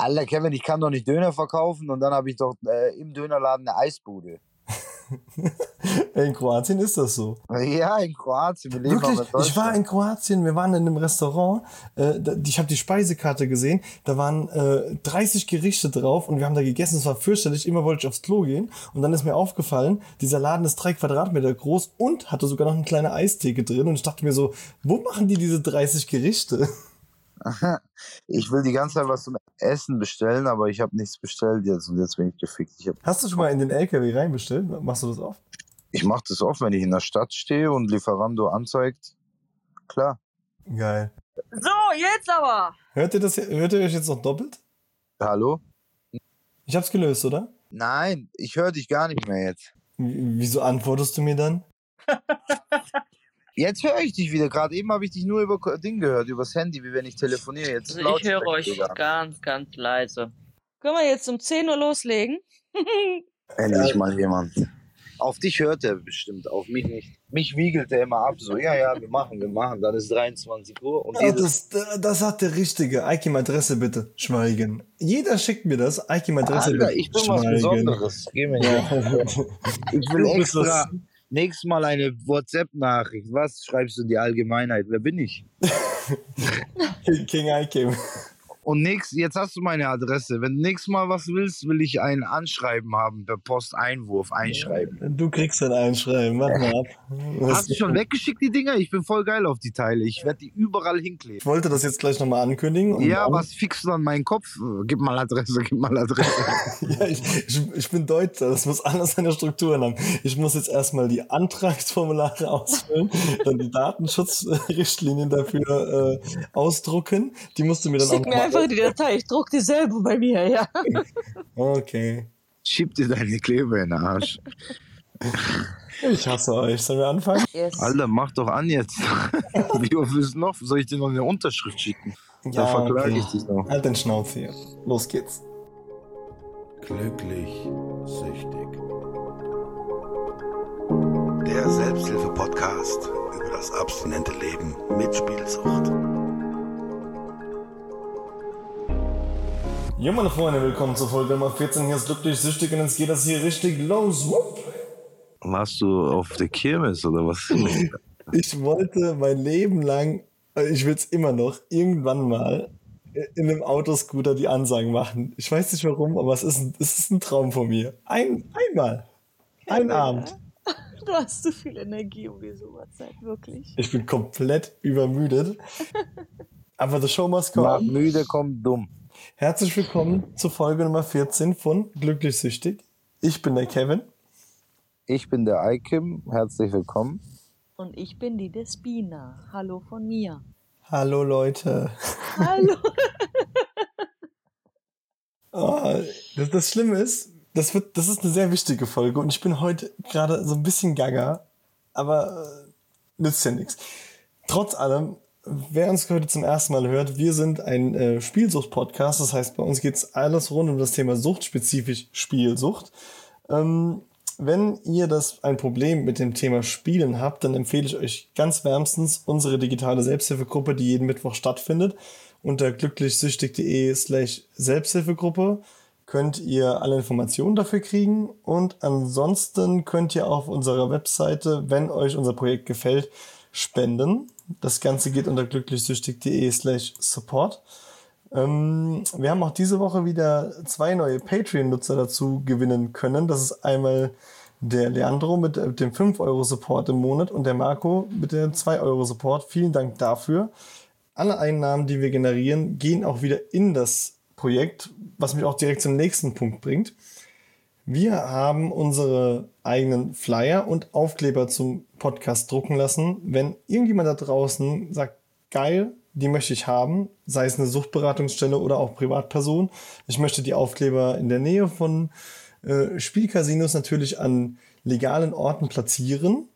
Alter, Kevin, ich kann doch nicht Döner verkaufen und dann habe ich doch äh, im Dönerladen eine Eisbude. in Kroatien ist das so. Ja, in Kroatien. Wir leben Wirklich, ich war in Kroatien, wir waren in einem Restaurant, äh, ich habe die Speisekarte gesehen, da waren äh, 30 Gerichte drauf und wir haben da gegessen, es war fürchterlich, immer wollte ich aufs Klo gehen und dann ist mir aufgefallen, dieser Laden ist drei Quadratmeter groß und hatte sogar noch eine kleine Eistheke drin und ich dachte mir so, wo machen die diese 30 Gerichte? Ich will die ganze Zeit was zum Essen bestellen, aber ich habe nichts bestellt jetzt und jetzt bin ich gefickt. Ich Hast du schon mal in den LKW reinbestellt? Machst du das oft? Ich mache das oft, wenn ich in der Stadt stehe und Lieferando anzeigt. Klar. Geil. So, jetzt aber. Hört ihr das? Hört ihr euch jetzt noch doppelt? Hallo? Ich hab's gelöst, oder? Nein, ich höre dich gar nicht mehr jetzt. W wieso antwortest du mir dann? Jetzt höre ich dich wieder. Gerade eben habe ich dich nur über Ding gehört, übers Handy, wie wenn ich telefoniere. Jetzt also ich höre euch sogar. ganz, ganz leise. Können wir jetzt um 10 Uhr loslegen? Endlich mal jemand. Auf dich hört er bestimmt, auf mich nicht. Mich wiegelt er immer ab, so, ja, ja, wir machen, wir machen. Dann ist 23 Uhr. Und ja, das, das hat der Richtige. Eikim Adresse bitte, schweigen. Jeder schickt mir das. Eikim Adresse Alter, bitte, ich bin schweigen. was Besonderes. Geh mir ja. ich will extra, Nächstes Mal eine WhatsApp-Nachricht. Was schreibst du in die Allgemeinheit? Wer bin ich? King Ikem. Und nix, jetzt hast du meine Adresse. Wenn du nächstes Mal was willst, will ich ein Anschreiben haben, per Posteinwurf einschreiben. Du kriegst ein Einschreiben, warte mal ab. Hast du schon weggeschickt, die Dinger? Ich bin voll geil auf die Teile. Ich werde die überall hinkleben. Ich wollte das jetzt gleich nochmal ankündigen. Ja, was fixst du an meinen Kopf? Gib mal Adresse, gib mal Adresse. ja, ich, ich, ich, bin Deutscher, das muss alles seine Strukturen haben. Ich muss jetzt erstmal die Antragsformulare ausfüllen, dann die Datenschutzrichtlinien dafür äh, ausdrucken. Die musst du mir dann Schick auch einfach die Datei, ich druck die selber bei mir, ja. Okay. Schieb dir deine Kleber in den Arsch. Ich hasse euch. Sollen wir anfangen? Yes. Alter, mach doch an jetzt. Wie oft ist noch? Soll ich dir noch eine Unterschrift schicken? Ja, da verklage okay. ich dich noch. Halt den Schnauz hier. Los geht's. Glücklich süchtig. Der Selbsthilfe-Podcast über das abstinente Leben mit Spielsucht. Ja, meine Freunde, willkommen zur Folge Nummer 14. Hier ist glücklich süchtig und jetzt geht das hier richtig los. Wupp. Warst du auf der Kirmes oder was? ich wollte mein Leben lang, ich will es immer noch, irgendwann mal in einem Autoscooter die Ansagen machen. Ich weiß nicht warum, aber es ist ein, es ist ein Traum von mir. Ein, einmal. Ein ja, Abend. Du hast zu viel Energie um die Sommerzeit, wirklich. Ich bin komplett übermüdet. aber the show must go. Müde kommt dumm. Herzlich willkommen zur Folge Nummer 14 von Glücklich Süchtig. Ich bin der Kevin. Ich bin der Aikim. Herzlich willkommen. Und ich bin die Despina. Hallo von mir. Hallo Leute. Hallo. oh, das, das Schlimme ist, das, wird, das ist eine sehr wichtige Folge und ich bin heute gerade so ein bisschen gaga, aber äh, nützt ja nichts. Trotz allem Wer uns heute zum ersten Mal hört, wir sind ein äh, Spielsucht-Podcast. Das heißt, bei uns geht es alles rund um das Thema Sucht, spezifisch Spielsucht. Ähm, wenn ihr das ein Problem mit dem Thema Spielen habt, dann empfehle ich euch ganz wärmstens unsere digitale Selbsthilfegruppe, die jeden Mittwoch stattfindet. Unter glücklichsüchtig.de slash Selbsthilfegruppe könnt ihr alle Informationen dafür kriegen. Und ansonsten könnt ihr auf unserer Webseite, wenn euch unser Projekt gefällt, spenden. Das Ganze geht unter glücklichsüchtig.de slash support. Ähm, wir haben auch diese Woche wieder zwei neue Patreon-Nutzer dazu gewinnen können. Das ist einmal der Leandro mit dem 5-Euro-Support im Monat und der Marco mit dem 2-Euro-Support. Vielen Dank dafür. Alle Einnahmen, die wir generieren, gehen auch wieder in das Projekt, was mich auch direkt zum nächsten Punkt bringt. Wir haben unsere eigenen Flyer und Aufkleber zum Podcast drucken lassen. Wenn irgendjemand da draußen sagt, geil, die möchte ich haben, sei es eine Suchtberatungsstelle oder auch Privatperson. Ich möchte die Aufkleber in der Nähe von äh, Spielcasinos natürlich an legalen Orten platzieren.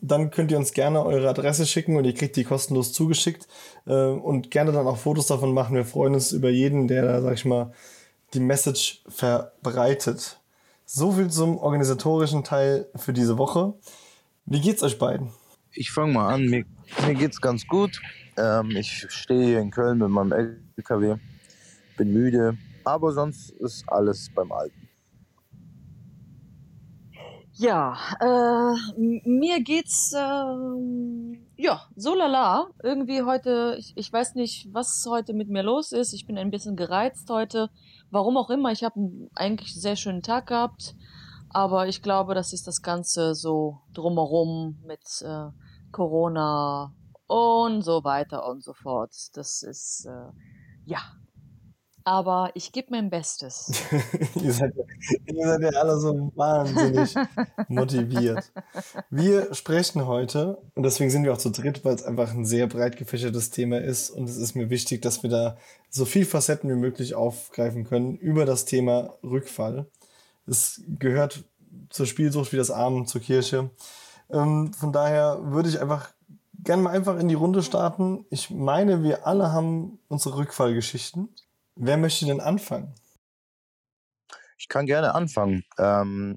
Dann könnt ihr uns gerne eure Adresse schicken und ihr kriegt die kostenlos zugeschickt äh, und gerne dann auch Fotos davon machen. Wir freuen uns über jeden, der da, sag ich mal, die Message verbreitet. So viel zum organisatorischen Teil für diese Woche. Wie geht's euch beiden? Ich fange mal an. Mir, mir geht's ganz gut. Ähm, ich stehe hier in Köln mit meinem LKW. Bin müde, aber sonst ist alles beim Alten. Ja, äh, mir geht's ähm, ja so lala. Irgendwie heute, ich, ich weiß nicht, was heute mit mir los ist. Ich bin ein bisschen gereizt heute. Warum auch immer. Ich habe eigentlich einen sehr schönen Tag gehabt, aber ich glaube, das ist das Ganze so drumherum mit äh, Corona und so weiter und so fort. Das ist äh, ja. Aber ich gebe mein Bestes. ihr, seid, ihr seid ja alle so wahnsinnig motiviert. Wir sprechen heute, und deswegen sind wir auch zu dritt, weil es einfach ein sehr breit gefächertes Thema ist. Und es ist mir wichtig, dass wir da so viel Facetten wie möglich aufgreifen können über das Thema Rückfall. Es gehört zur Spielsucht wie das Armen zur Kirche. Ähm, von daher würde ich einfach gerne mal einfach in die Runde starten. Ich meine, wir alle haben unsere Rückfallgeschichten. Wer möchte denn anfangen? Ich kann gerne anfangen. Ähm,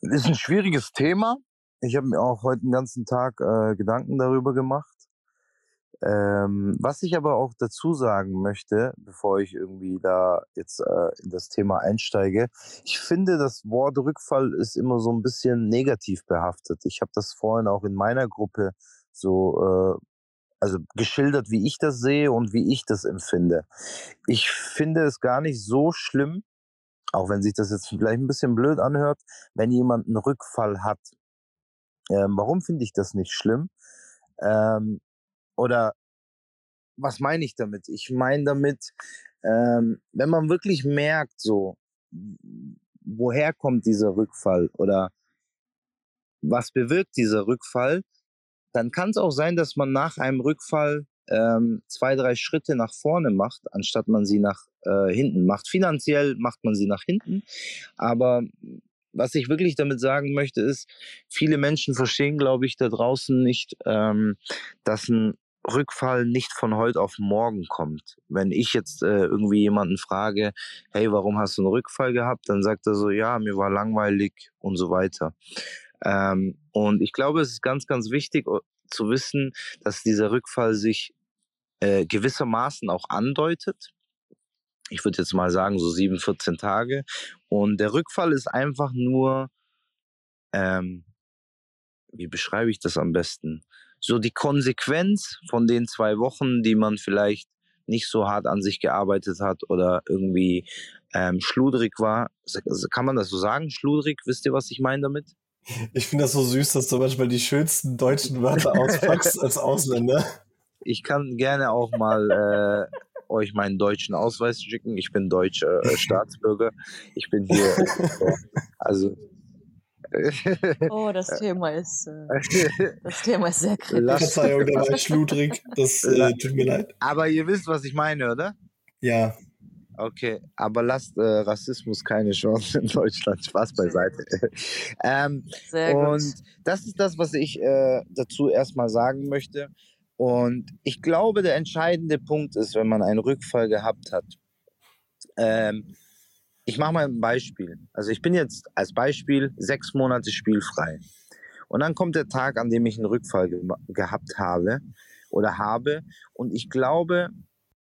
ist ein schwieriges Thema. Ich habe mir auch heute den ganzen Tag äh, Gedanken darüber gemacht. Ähm, was ich aber auch dazu sagen möchte, bevor ich irgendwie da jetzt äh, in das Thema einsteige, ich finde, das Wort Rückfall ist immer so ein bisschen negativ behaftet. Ich habe das vorhin auch in meiner Gruppe so, äh, also geschildert, wie ich das sehe und wie ich das empfinde. Ich finde es gar nicht so schlimm, auch wenn sich das jetzt vielleicht ein bisschen blöd anhört, wenn jemand einen Rückfall hat. Ähm, warum finde ich das nicht schlimm? Ähm, oder was meine ich damit? Ich meine damit, ähm, wenn man wirklich merkt, so, woher kommt dieser Rückfall oder was bewirkt dieser Rückfall, dann kann es auch sein, dass man nach einem Rückfall ähm, zwei, drei Schritte nach vorne macht, anstatt man sie nach äh, hinten macht. Finanziell macht man sie nach hinten, aber was ich wirklich damit sagen möchte, ist, viele Menschen verstehen, glaube ich, da draußen nicht, ähm, dass ein Rückfall nicht von heute auf morgen kommt. Wenn ich jetzt äh, irgendwie jemanden frage, hey, warum hast du einen Rückfall gehabt? Dann sagt er so, ja, mir war langweilig und so weiter. Ähm, und ich glaube, es ist ganz, ganz wichtig uh, zu wissen, dass dieser Rückfall sich äh, gewissermaßen auch andeutet. Ich würde jetzt mal sagen, so sieben, 14 Tage. Und der Rückfall ist einfach nur, ähm, wie beschreibe ich das am besten? So die Konsequenz von den zwei Wochen, die man vielleicht nicht so hart an sich gearbeitet hat oder irgendwie ähm, schludrig war. Kann man das so sagen? Schludrig? Wisst ihr, was ich meine damit? Ich finde das so süß, dass du manchmal die schönsten deutschen Wörter auspackst als Ausländer. Ich kann gerne auch mal äh, euch meinen deutschen Ausweis schicken. Ich bin deutscher äh, Staatsbürger. Ich bin hier. also. Oh, das Thema ist, äh, das Thema ist sehr kritisch. Verzeihung, da war ich schludrig. Das äh, tut mir leid. Aber ihr wisst, was ich meine, oder? Ja. Okay, aber lasst äh, Rassismus keine Chance in Deutschland. Spaß beiseite. ähm, Sehr gut. und das ist das, was ich äh, dazu erstmal sagen möchte. Und ich glaube, der entscheidende Punkt ist, wenn man einen Rückfall gehabt hat. Ähm, ich mache mal ein Beispiel. Also ich bin jetzt als Beispiel sechs Monate spielfrei. Und dann kommt der Tag, an dem ich einen Rückfall ge gehabt habe oder habe. Und ich glaube,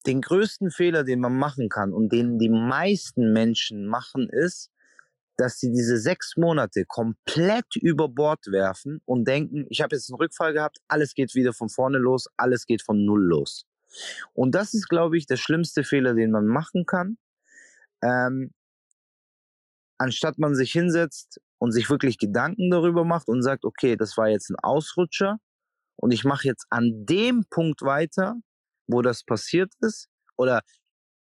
den größten Fehler, den man machen kann und den die meisten Menschen machen, ist, dass sie diese sechs Monate komplett über Bord werfen und denken, ich habe jetzt einen Rückfall gehabt, alles geht wieder von vorne los, alles geht von null los. Und das ist, glaube ich, der schlimmste Fehler, den man machen kann. Ähm, anstatt man sich hinsetzt und sich wirklich Gedanken darüber macht und sagt, okay, das war jetzt ein Ausrutscher und ich mache jetzt an dem Punkt weiter, wo das passiert ist. Oder,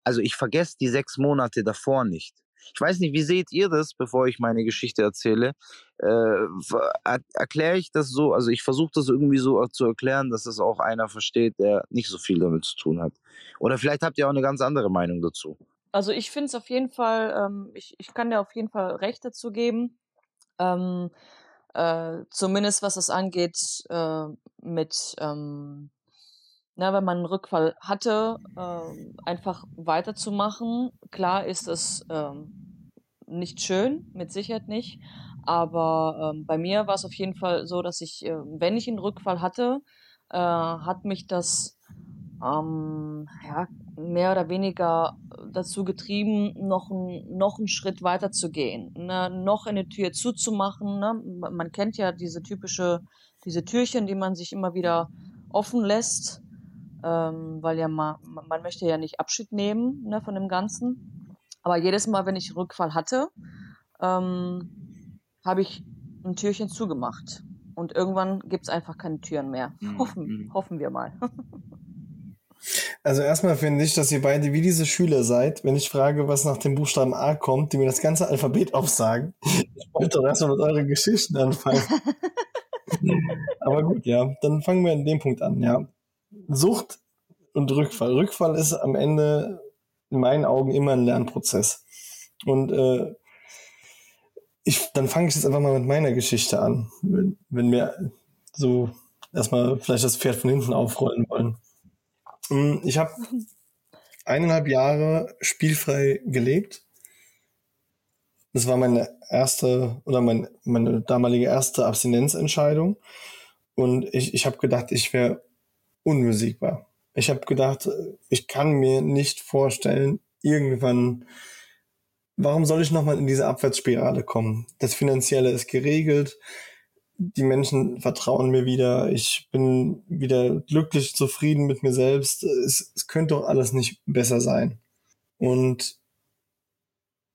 also ich vergesse die sechs Monate davor nicht. Ich weiß nicht, wie seht ihr das, bevor ich meine Geschichte erzähle? Äh, er erkläre ich das so, also ich versuche das irgendwie so zu erklären, dass das auch einer versteht, der nicht so viel damit zu tun hat. Oder vielleicht habt ihr auch eine ganz andere Meinung dazu. Also ich finde es auf jeden Fall, ähm, ich, ich kann dir auf jeden Fall recht dazu geben. Ähm, äh, zumindest was das angeht, äh, mit, ähm, na, wenn man einen Rückfall hatte, äh, einfach weiterzumachen. Klar ist es ähm, nicht schön, mit Sicherheit nicht. Aber ähm, bei mir war es auf jeden Fall so, dass ich, äh, wenn ich einen Rückfall hatte, äh, hat mich das ähm, ja, mehr oder weniger dazu getrieben, noch, ein, noch einen Schritt weiter zu gehen, ne? noch eine Tür zuzumachen. Ne? Man kennt ja diese typische, diese Türchen, die man sich immer wieder offen lässt, ähm, weil ja man, man möchte ja nicht Abschied nehmen ne, von dem Ganzen. Aber jedes Mal, wenn ich Rückfall hatte, ähm, habe ich ein Türchen zugemacht. Und irgendwann gibt es einfach keine Türen mehr. Mhm. Hoffen, mhm. hoffen wir mal. Also erstmal finde ich, dass ihr beide wie diese Schüler seid, wenn ich frage, was nach dem Buchstaben A kommt, die mir das ganze Alphabet aufsagen. Ich wollte doch erstmal mit euren Geschichten anfangen. Aber gut, ja, dann fangen wir an dem Punkt an, ja. Sucht und Rückfall. Rückfall ist am Ende in meinen Augen immer ein Lernprozess. Und äh, ich, dann fange ich jetzt einfach mal mit meiner Geschichte an, wenn, wenn wir so erstmal vielleicht das Pferd von hinten aufrollen wollen. Hm, ich habe eineinhalb Jahre spielfrei gelebt. Das war meine erste oder mein, meine damalige erste Abstinenzentscheidung. Und ich, ich habe gedacht, ich wäre unbesiegbar. Ich habe gedacht, ich kann mir nicht vorstellen, irgendwann, warum soll ich nochmal in diese Abwärtsspirale kommen? Das Finanzielle ist geregelt die Menschen vertrauen mir wieder, ich bin wieder glücklich, zufrieden mit mir selbst. Es, es könnte doch alles nicht besser sein. Und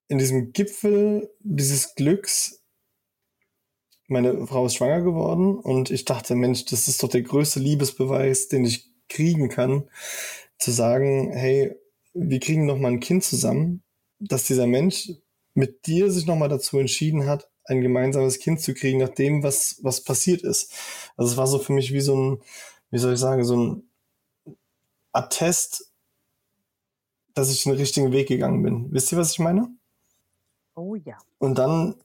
in diesem Gipfel dieses Glücks, meine Frau ist schwanger geworden und ich dachte, Mensch, das ist doch der größte Liebesbeweis, den ich kriegen kann, zu sagen, hey, wir kriegen noch mal ein Kind zusammen, dass dieser Mensch mit dir sich noch mal dazu entschieden hat, ein gemeinsames Kind zu kriegen, nach dem, was, was passiert ist. Also es war so für mich wie so ein, wie soll ich sagen, so ein Attest, dass ich den richtigen Weg gegangen bin. Wisst ihr, was ich meine? Oh ja. Und dann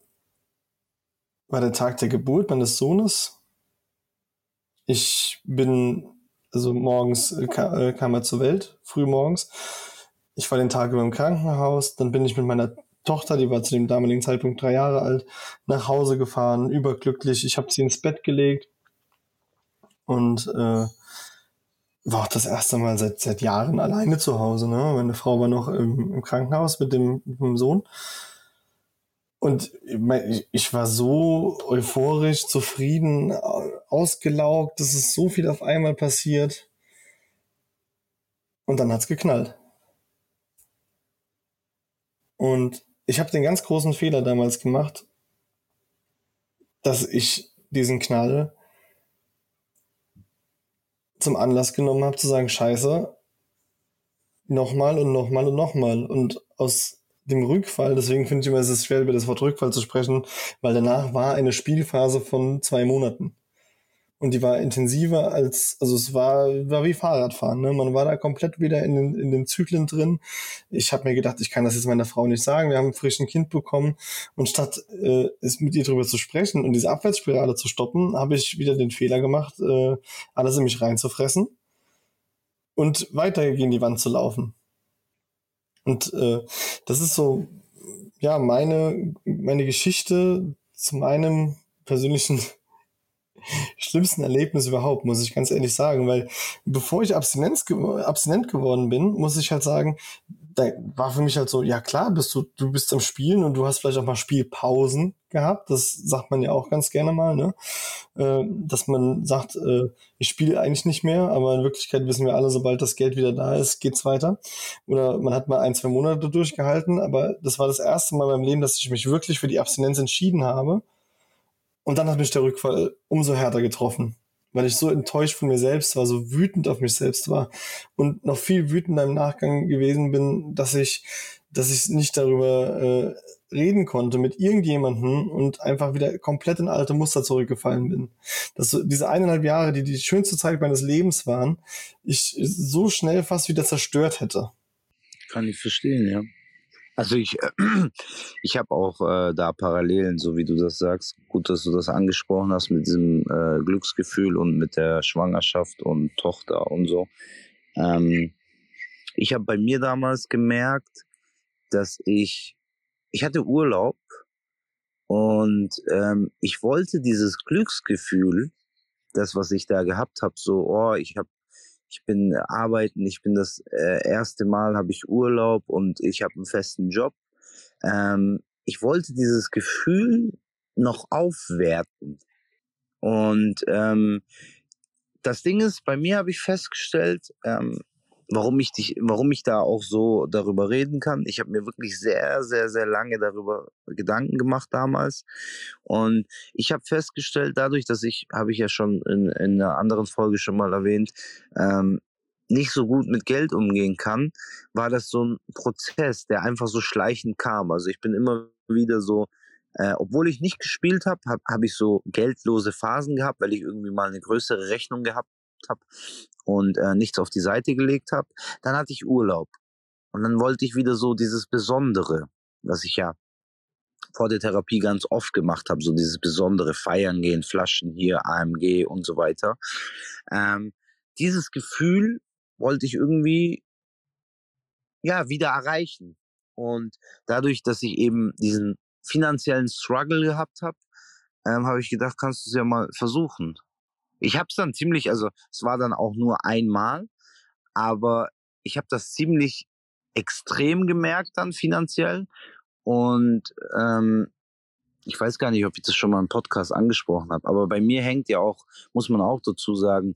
war der Tag der Geburt meines Sohnes. Ich bin, also morgens äh, äh, kam er zur Welt, früh morgens. Ich war den Tag über im Krankenhaus, dann bin ich mit meiner Tochter, die war zu dem damaligen Zeitpunkt drei Jahre alt, nach Hause gefahren, überglücklich. Ich habe sie ins Bett gelegt und äh, war auch das erste Mal seit, seit Jahren alleine zu Hause. Ne? Meine Frau war noch im, im Krankenhaus mit dem, mit dem Sohn. Und ich, war so euphorisch, zufrieden, ausgelaugt, es so viel auf einmal passiert. Und dann hat's geknallt. Und ich habe den ganz großen Fehler damals gemacht, dass ich diesen Knall zum Anlass genommen habe zu sagen, scheiße, nochmal und nochmal und nochmal. Und aus dem Rückfall, deswegen finde ich immer, es ist schwer, über das Wort Rückfall zu sprechen, weil danach war eine Spielphase von zwei Monaten und die war intensiver als, also es war, war wie Fahrradfahren. Ne? Man war da komplett wieder in den, in den Zyklen drin. Ich habe mir gedacht, ich kann das jetzt meiner Frau nicht sagen. Wir haben ein frisches Kind bekommen und statt äh, es mit ihr drüber zu sprechen und diese Abwärtsspirale zu stoppen, habe ich wieder den Fehler gemacht, äh, alles in mich reinzufressen und weiter gegen die Wand zu laufen. Und äh, das ist so, ja, meine, meine Geschichte zu meinem persönlichen schlimmsten Erlebnis überhaupt, muss ich ganz ehrlich sagen, weil bevor ich Abstinenz, abstinent geworden bin, muss ich halt sagen, da war für mich halt so, ja klar, bist du, du bist am Spielen und du hast vielleicht auch mal Spielpausen gehabt. Das sagt man ja auch ganz gerne mal, ne? Äh, dass man sagt, äh, ich spiele eigentlich nicht mehr, aber in Wirklichkeit wissen wir alle, sobald das Geld wieder da ist, geht's weiter. Oder man hat mal ein, zwei Monate durchgehalten, aber das war das erste Mal beim Leben, dass ich mich wirklich für die Abstinenz entschieden habe und dann hat mich der Rückfall umso härter getroffen, weil ich so enttäuscht von mir selbst war, so wütend auf mich selbst war und noch viel wütender im Nachgang gewesen bin, dass ich, dass ich nicht darüber äh, reden konnte mit irgendjemandem und einfach wieder komplett in alte Muster zurückgefallen bin. Dass so diese eineinhalb Jahre, die die schönste Zeit meines Lebens waren, ich so schnell fast wieder zerstört hätte. Kann ich verstehen, ja. Also ich, ich habe auch äh, da Parallelen, so wie du das sagst. Gut, dass du das angesprochen hast mit diesem äh, Glücksgefühl und mit der Schwangerschaft und Tochter und so. Ähm, ich habe bei mir damals gemerkt, dass ich, ich hatte Urlaub und ähm, ich wollte dieses Glücksgefühl, das, was ich da gehabt habe, so, oh, ich habe ich bin arbeiten, ich bin das äh, erste Mal, habe ich Urlaub und ich habe einen festen Job. Ähm, ich wollte dieses Gefühl noch aufwerten. Und ähm, das Ding ist, bei mir habe ich festgestellt, ähm, warum ich dich, warum ich da auch so darüber reden kann. Ich habe mir wirklich sehr, sehr, sehr lange darüber Gedanken gemacht damals. Und ich habe festgestellt, dadurch, dass ich, habe ich ja schon in, in einer anderen Folge schon mal erwähnt, ähm, nicht so gut mit Geld umgehen kann, war das so ein Prozess, der einfach so schleichend kam. Also ich bin immer wieder so, äh, obwohl ich nicht gespielt habe, habe hab ich so geldlose Phasen gehabt, weil ich irgendwie mal eine größere Rechnung gehabt habe und äh, nichts auf die Seite gelegt habe. Dann hatte ich Urlaub und dann wollte ich wieder so dieses Besondere, was ich ja vor der Therapie ganz oft gemacht habe, so dieses besondere Feiern gehen, Flaschen hier, AMG und so weiter. Ähm, dieses Gefühl wollte ich irgendwie ja wieder erreichen. Und dadurch, dass ich eben diesen finanziellen Struggle gehabt habe, ähm, habe ich gedacht, kannst du es ja mal versuchen. Ich habe es dann ziemlich, also es war dann auch nur einmal, aber ich habe das ziemlich extrem gemerkt dann finanziell und ähm, ich weiß gar nicht, ob ich das schon mal im Podcast angesprochen habe, aber bei mir hängt ja auch, muss man auch dazu sagen,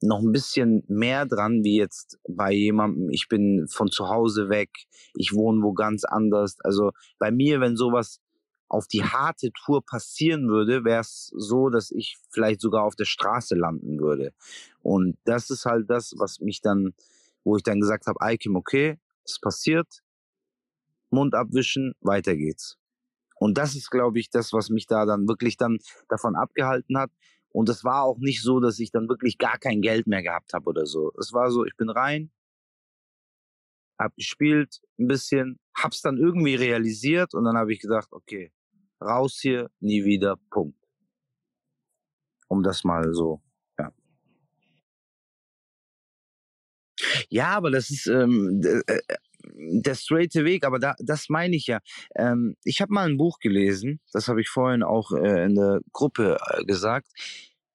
noch ein bisschen mehr dran wie jetzt bei jemandem, ich bin von zu Hause weg, ich wohne wo ganz anders. Also bei mir, wenn sowas auf die harte Tour passieren würde, wäre es so, dass ich vielleicht sogar auf der Straße landen würde. Und das ist halt das, was mich dann, wo ich dann gesagt habe, Aikim, okay, es passiert, Mund abwischen, weiter geht's. Und das ist, glaube ich, das, was mich da dann wirklich dann davon abgehalten hat, und es war auch nicht so, dass ich dann wirklich gar kein Geld mehr gehabt habe oder so. Es war so, ich bin rein, hab gespielt ein bisschen, hab's dann irgendwie realisiert und dann habe ich gedacht, okay, raus hier, nie wieder, Punkt. Um das mal so, ja. Ja, aber das ist ähm, äh, der straighte Weg, aber da, das meine ich ja. Ähm, ich habe mal ein Buch gelesen, das habe ich vorhin auch äh, in der Gruppe äh, gesagt.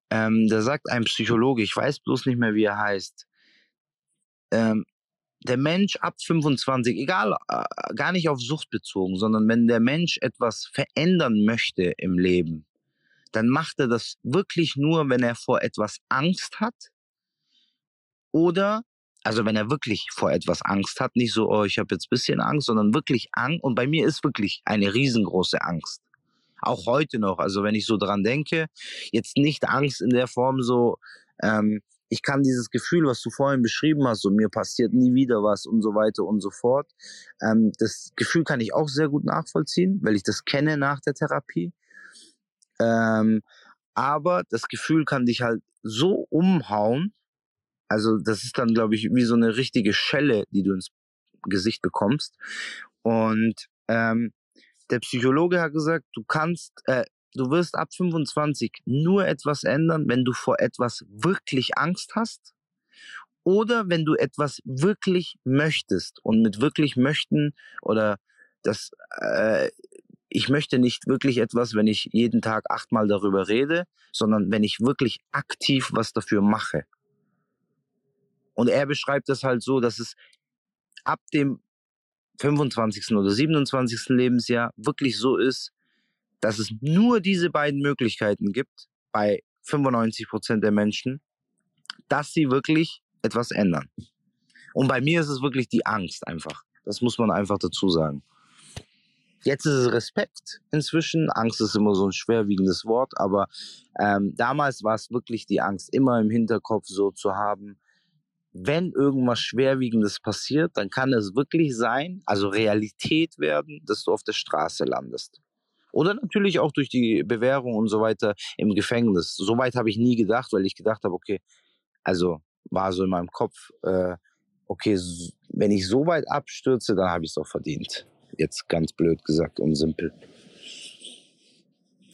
Ähm, da sagt ein Psychologe, ich weiß bloß nicht mehr, wie er heißt, ähm, der Mensch ab 25, egal, äh, gar nicht auf Sucht bezogen, sondern wenn der Mensch etwas verändern möchte im Leben, dann macht er das wirklich nur, wenn er vor etwas Angst hat oder also wenn er wirklich vor etwas Angst hat, nicht so, oh, ich habe jetzt bisschen Angst, sondern wirklich Angst. Und bei mir ist wirklich eine riesengroße Angst. Auch heute noch. Also wenn ich so dran denke, jetzt nicht Angst in der Form so, ähm, ich kann dieses Gefühl, was du vorhin beschrieben hast, so mir passiert nie wieder was und so weiter und so fort. Ähm, das Gefühl kann ich auch sehr gut nachvollziehen, weil ich das kenne nach der Therapie. Ähm, aber das Gefühl kann dich halt so umhauen, also das ist dann, glaube ich, wie so eine richtige Schelle, die du ins Gesicht bekommst. Und ähm, der Psychologe hat gesagt, du kannst, äh, du wirst ab 25 nur etwas ändern, wenn du vor etwas wirklich Angst hast oder wenn du etwas wirklich möchtest. Und mit wirklich möchten oder das, äh, ich möchte nicht wirklich etwas, wenn ich jeden Tag achtmal darüber rede, sondern wenn ich wirklich aktiv was dafür mache. Und er beschreibt das halt so, dass es ab dem 25. oder 27. Lebensjahr wirklich so ist, dass es nur diese beiden Möglichkeiten gibt bei 95 Prozent der Menschen, dass sie wirklich etwas ändern. Und bei mir ist es wirklich die Angst einfach. Das muss man einfach dazu sagen. Jetzt ist es Respekt inzwischen. Angst ist immer so ein schwerwiegendes Wort, aber ähm, damals war es wirklich die Angst, immer im Hinterkopf so zu haben, wenn irgendwas Schwerwiegendes passiert, dann kann es wirklich sein, also Realität werden, dass du auf der Straße landest. Oder natürlich auch durch die Bewährung und so weiter im Gefängnis. Soweit habe ich nie gedacht, weil ich gedacht habe, okay, also war so in meinem Kopf, äh, okay, wenn ich so weit abstürze, dann habe ich es auch verdient. Jetzt ganz blöd gesagt und simpel.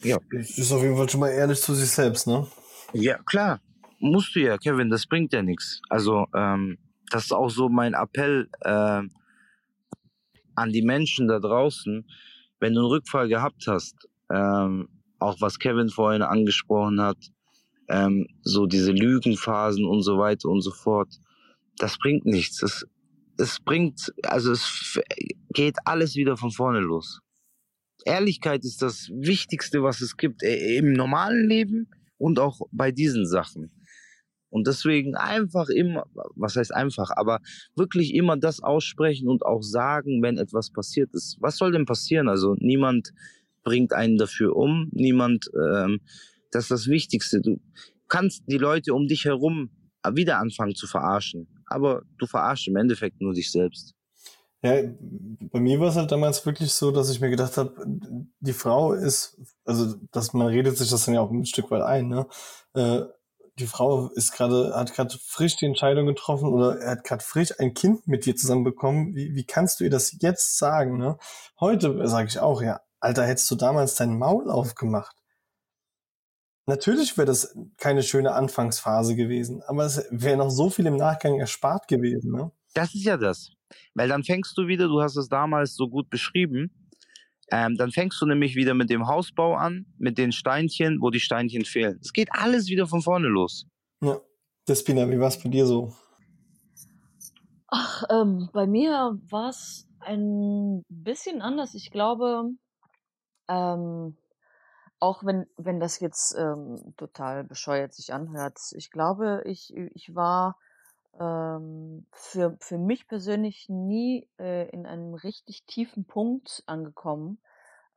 Ja. Ist auf jeden Fall schon mal ehrlich zu sich selbst, ne? Ja, klar musst du ja, Kevin, das bringt ja nichts. Also, ähm, das ist auch so mein Appell äh, an die Menschen da draußen. Wenn du einen Rückfall gehabt hast, ähm, auch was Kevin vorhin angesprochen hat, ähm, so diese Lügenphasen und so weiter und so fort. Das bringt nichts. Es, es bringt, also es geht alles wieder von vorne los. Ehrlichkeit ist das Wichtigste, was es gibt äh, im normalen Leben und auch bei diesen Sachen. Und deswegen einfach immer, was heißt einfach, aber wirklich immer das aussprechen und auch sagen, wenn etwas passiert ist. Was soll denn passieren? Also niemand bringt einen dafür um, niemand, ähm, das ist das Wichtigste. Du kannst die Leute um dich herum wieder anfangen zu verarschen, aber du verarschst im Endeffekt nur dich selbst. Ja, bei mir war es halt damals wirklich so, dass ich mir gedacht habe, die Frau ist, also dass man redet sich das dann ja auch ein Stück weit ein, ne? Äh, die Frau ist gerade, hat gerade frisch die Entscheidung getroffen oder er hat gerade frisch ein Kind mit dir zusammen bekommen. Wie, wie kannst du ihr das jetzt sagen? Ne? Heute sage ich auch, ja, Alter, hättest du damals dein Maul aufgemacht. Natürlich wäre das keine schöne Anfangsphase gewesen, aber es wäre noch so viel im Nachgang erspart gewesen. Ne? Das ist ja das. Weil dann fängst du wieder, du hast es damals so gut beschrieben, ähm, dann fängst du nämlich wieder mit dem Hausbau an, mit den Steinchen, wo die Steinchen fehlen. Es geht alles wieder von vorne los. Ja. Despina, wie war es bei dir so? Ach, ähm, bei mir war es ein bisschen anders. Ich glaube, ähm, auch wenn, wenn das jetzt ähm, total bescheuert sich anhört, ich glaube, ich, ich war ähm, für, für mich persönlich nie äh, in einem richtig tiefen Punkt angekommen,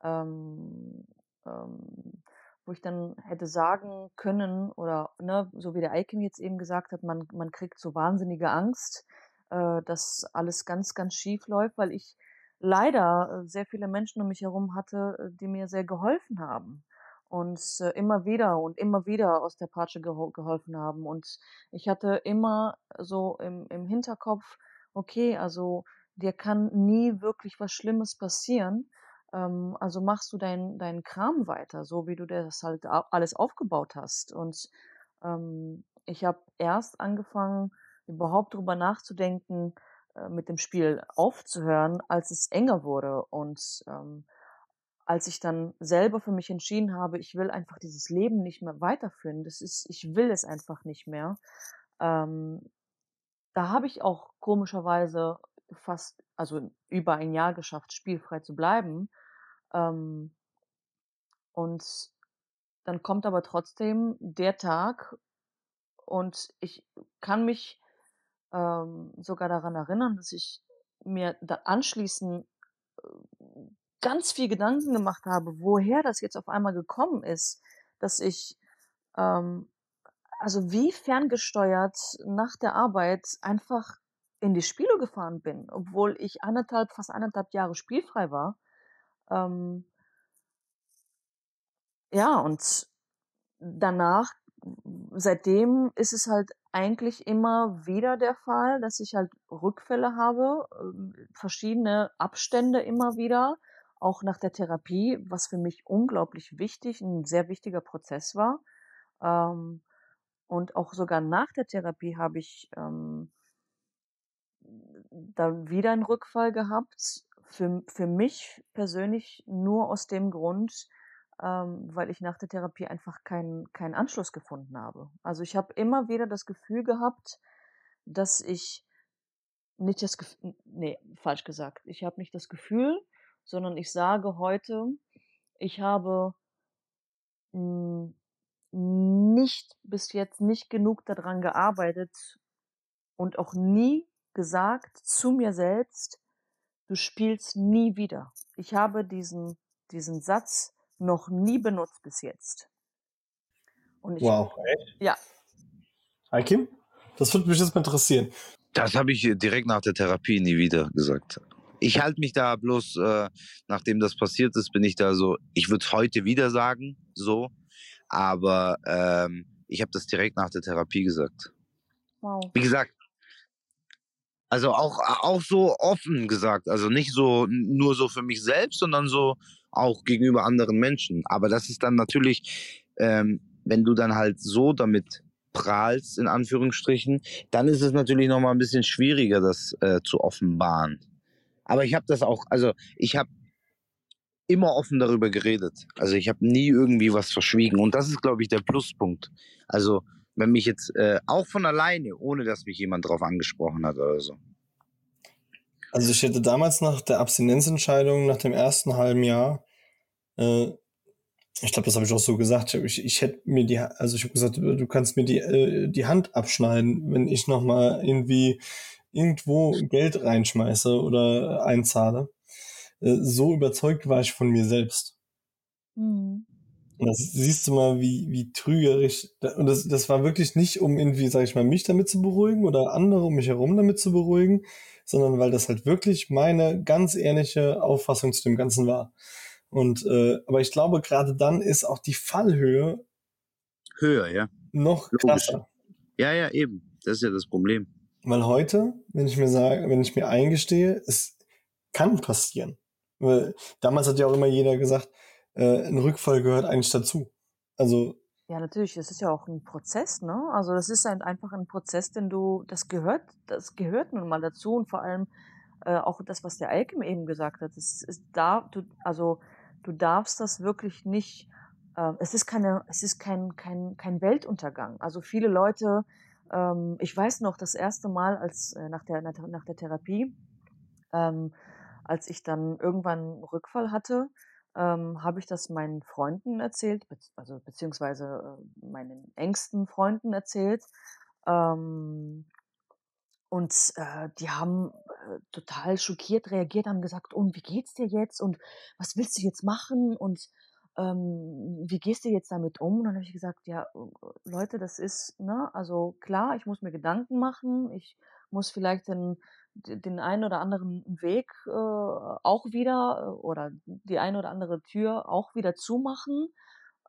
ähm, ähm, wo ich dann hätte sagen können, oder ne, so wie der Eiken jetzt eben gesagt hat, man, man kriegt so wahnsinnige Angst, äh, dass alles ganz, ganz schief läuft, weil ich leider äh, sehr viele Menschen um mich herum hatte, äh, die mir sehr geholfen haben und äh, immer wieder und immer wieder aus der Patsche geho geholfen haben. Und ich hatte immer so im, im Hinterkopf, okay, also dir kann nie wirklich was Schlimmes passieren. Ähm, also machst du deinen dein Kram weiter, so wie du das halt alles aufgebaut hast. Und ähm, ich habe erst angefangen, überhaupt drüber nachzudenken, äh, mit dem Spiel aufzuhören, als es enger wurde. Und ähm, als ich dann selber für mich entschieden habe, ich will einfach dieses Leben nicht mehr weiterführen, das ist, ich will es einfach nicht mehr, ähm, da habe ich auch komischerweise fast, also über ein Jahr geschafft, spielfrei zu bleiben. Ähm, und dann kommt aber trotzdem der Tag und ich kann mich ähm, sogar daran erinnern, dass ich mir da anschließend äh, ganz viel Gedanken gemacht habe, woher das jetzt auf einmal gekommen ist, dass ich ähm, also wie ferngesteuert nach der Arbeit einfach in die Spiele gefahren bin, obwohl ich anderthalb, fast anderthalb Jahre spielfrei war. Ähm, ja, und danach, seitdem ist es halt eigentlich immer wieder der Fall, dass ich halt Rückfälle habe, äh, verschiedene Abstände immer wieder, auch nach der Therapie, was für mich unglaublich wichtig, ein sehr wichtiger Prozess war. Ähm, und auch sogar nach der Therapie habe ich ähm, da wieder einen Rückfall gehabt. Für, für mich persönlich nur aus dem Grund, ähm, weil ich nach der Therapie einfach keinen keinen Anschluss gefunden habe. Also ich habe immer wieder das Gefühl gehabt, dass ich nicht das Gefühl, nee, falsch gesagt. Ich habe nicht das Gefühl, sondern ich sage heute, ich habe hm, nicht bis jetzt nicht genug daran gearbeitet und auch nie gesagt zu mir selbst, du spielst nie wieder. Ich habe diesen, diesen Satz noch nie benutzt bis jetzt. Und ich, wow. Ja. Hakim, das würde mich jetzt mal interessieren. Das habe ich direkt nach der Therapie nie wieder gesagt ich halte mich da bloß, äh, nachdem das passiert ist, bin ich da so, ich würde es heute wieder sagen, so, aber ähm, ich habe das direkt nach der Therapie gesagt. Wow. Wie gesagt, also auch, auch so offen gesagt, also nicht so nur so für mich selbst, sondern so auch gegenüber anderen Menschen. Aber das ist dann natürlich, ähm, wenn du dann halt so damit prahlst, in Anführungsstrichen, dann ist es natürlich nochmal ein bisschen schwieriger, das äh, zu offenbaren. Aber ich habe das auch, also ich habe immer offen darüber geredet. Also ich habe nie irgendwie was verschwiegen. Und das ist, glaube ich, der Pluspunkt. Also wenn mich jetzt äh, auch von alleine, ohne dass mich jemand drauf angesprochen hat oder so. Also ich hätte damals nach der Abstinenzentscheidung, nach dem ersten halben Jahr, äh, ich glaube, das habe ich auch so gesagt, ich, ich hätte mir die, also ich habe gesagt, du kannst mir die, äh, die Hand abschneiden, wenn ich nochmal irgendwie irgendwo Geld reinschmeiße oder einzahle. Äh, so überzeugt war ich von mir selbst. Mhm. Und das siehst du mal, wie, wie trügerisch. Und das, das war wirklich nicht, um irgendwie, sag ich mal, mich damit zu beruhigen oder andere um mich herum damit zu beruhigen, sondern weil das halt wirklich meine ganz ehrliche Auffassung zu dem Ganzen war. Und äh, aber ich glaube, gerade dann ist auch die Fallhöhe höher, ja. Noch krasser. Ja, ja, eben. Das ist ja das Problem. Weil heute, wenn ich mir sage, wenn ich mir eingestehe, es kann passieren. Weil damals hat ja auch immer jeder gesagt, äh, ein Rückfall gehört eigentlich dazu. Also ja, natürlich, es ist ja auch ein Prozess, ne? Also das ist ein, einfach ein Prozess, den du, das gehört, das gehört nun mal dazu und vor allem äh, auch das, was der Alkem eben gesagt hat. Es ist da, du, also du darfst das wirklich nicht. Äh, es ist keine, es ist kein kein kein Weltuntergang. Also viele Leute, ähm, ich weiß noch das erste Mal, als äh, nach der nach der Therapie, ähm, als ich dann irgendwann Rückfall hatte ähm, habe ich das meinen Freunden erzählt, be also beziehungsweise äh, meinen engsten Freunden erzählt. Ähm, und äh, die haben äh, total schockiert reagiert, haben gesagt, und wie geht's dir jetzt und was willst du jetzt machen und ähm, wie gehst du jetzt damit um? Und dann habe ich gesagt, ja, Leute, das ist, ne, also klar, ich muss mir Gedanken machen, ich muss vielleicht den den einen oder anderen Weg äh, auch wieder äh, oder die eine oder andere Tür auch wieder zumachen.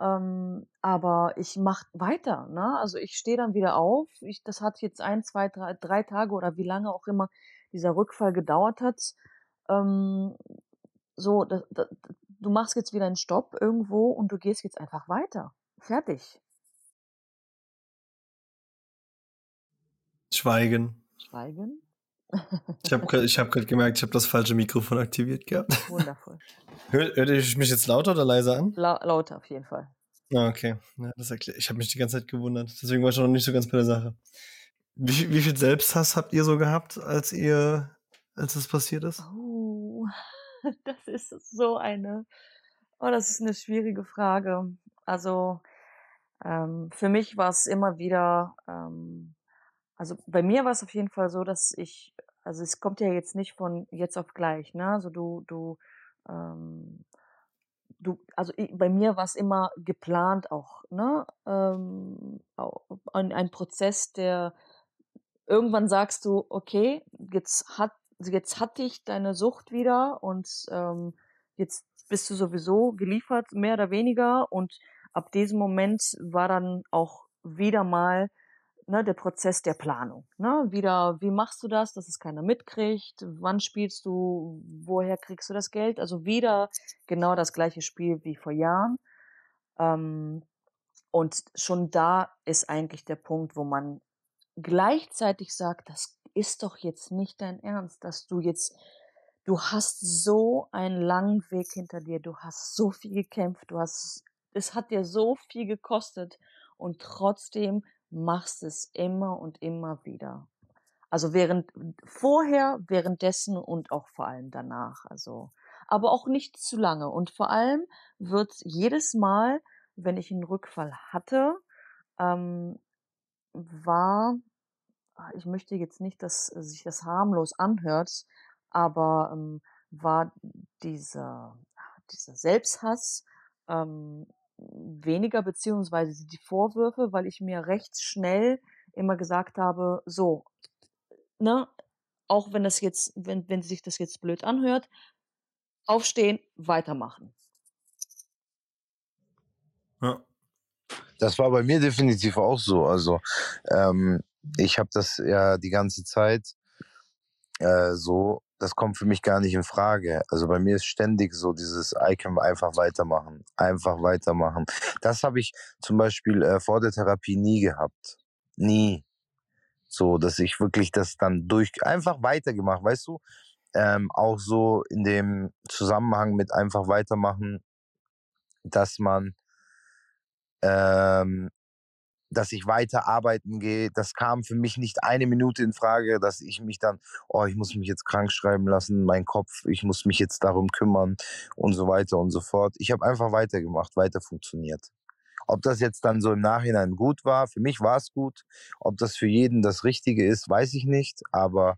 Ähm, aber ich mache weiter. Ne? Also ich stehe dann wieder auf. Ich, das hat jetzt ein, zwei, drei, drei Tage oder wie lange auch immer dieser Rückfall gedauert hat. Ähm, so, das, das, du machst jetzt wieder einen Stopp irgendwo und du gehst jetzt einfach weiter. Fertig. Schweigen. Schweigen. Ich habe ich hab gerade gemerkt, ich habe das falsche Mikrofon aktiviert gehabt. Wundervoll. Hört, hört ihr mich jetzt lauter oder leiser an? La lauter auf jeden Fall. Ah, okay. Ja, das erklärt. Ich habe mich die ganze Zeit gewundert. Deswegen war ich noch nicht so ganz bei der Sache. Wie, wie viel Selbsthass habt ihr so gehabt, als ihr, als es passiert ist? Oh, das ist so eine, oh, das ist eine schwierige Frage. Also, ähm, für mich war es immer wieder, ähm, also bei mir war es auf jeden Fall so, dass ich, also es kommt ja jetzt nicht von jetzt auf gleich, ne? Also du, du, ähm, du, also ich, bei mir war es immer geplant auch, ne? Ähm, ein, ein Prozess, der irgendwann sagst du, okay, jetzt hat, jetzt hat dich deine Sucht wieder und ähm, jetzt bist du sowieso geliefert, mehr oder weniger. Und ab diesem Moment war dann auch wieder mal ne, der Prozess der Planung. Ne? Wieder, wie machst du das, dass es keiner mitkriegt? Wann spielst du? Woher kriegst du das Geld? Also wieder genau das gleiche Spiel wie vor Jahren. Ähm, und schon da ist eigentlich der Punkt, wo man gleichzeitig sagt, das ist doch jetzt nicht dein Ernst, dass du jetzt, du hast so einen langen Weg hinter dir, du hast so viel gekämpft, du hast, es hat dir so viel gekostet und trotzdem machst es immer und immer wieder. Also während vorher, währenddessen und auch vor allem danach. Also, aber auch nicht zu lange. Und vor allem wird jedes Mal, wenn ich einen Rückfall hatte, ähm, war, ah, ich möchte jetzt nicht, dass sich das harmlos anhört, aber ähm, war dieser, dieser Selbsthass ähm, weniger beziehungsweise die Vorwürfe, weil ich mir recht schnell immer gesagt habe, so, ne, auch wenn das jetzt, wenn, wenn sich das jetzt blöd anhört, aufstehen, weitermachen. Ja. Das war bei mir definitiv auch so. Also ähm, ich habe das ja die ganze Zeit äh, so das kommt für mich gar nicht in Frage. Also bei mir ist ständig so dieses Icon einfach weitermachen, einfach weitermachen. Das habe ich zum Beispiel äh, vor der Therapie nie gehabt. Nie. So, dass ich wirklich das dann durch, einfach weitergemacht, weißt du? ähm, auch so in dem Zusammenhang mit einfach weitermachen, dass man, ähm, dass ich weiter arbeiten gehe. Das kam für mich nicht eine Minute in Frage, dass ich mich dann, oh, ich muss mich jetzt krank schreiben lassen, mein Kopf, ich muss mich jetzt darum kümmern und so weiter und so fort. Ich habe einfach weitergemacht, weiter funktioniert. Ob das jetzt dann so im Nachhinein gut war, für mich war es gut. Ob das für jeden das Richtige ist, weiß ich nicht. Aber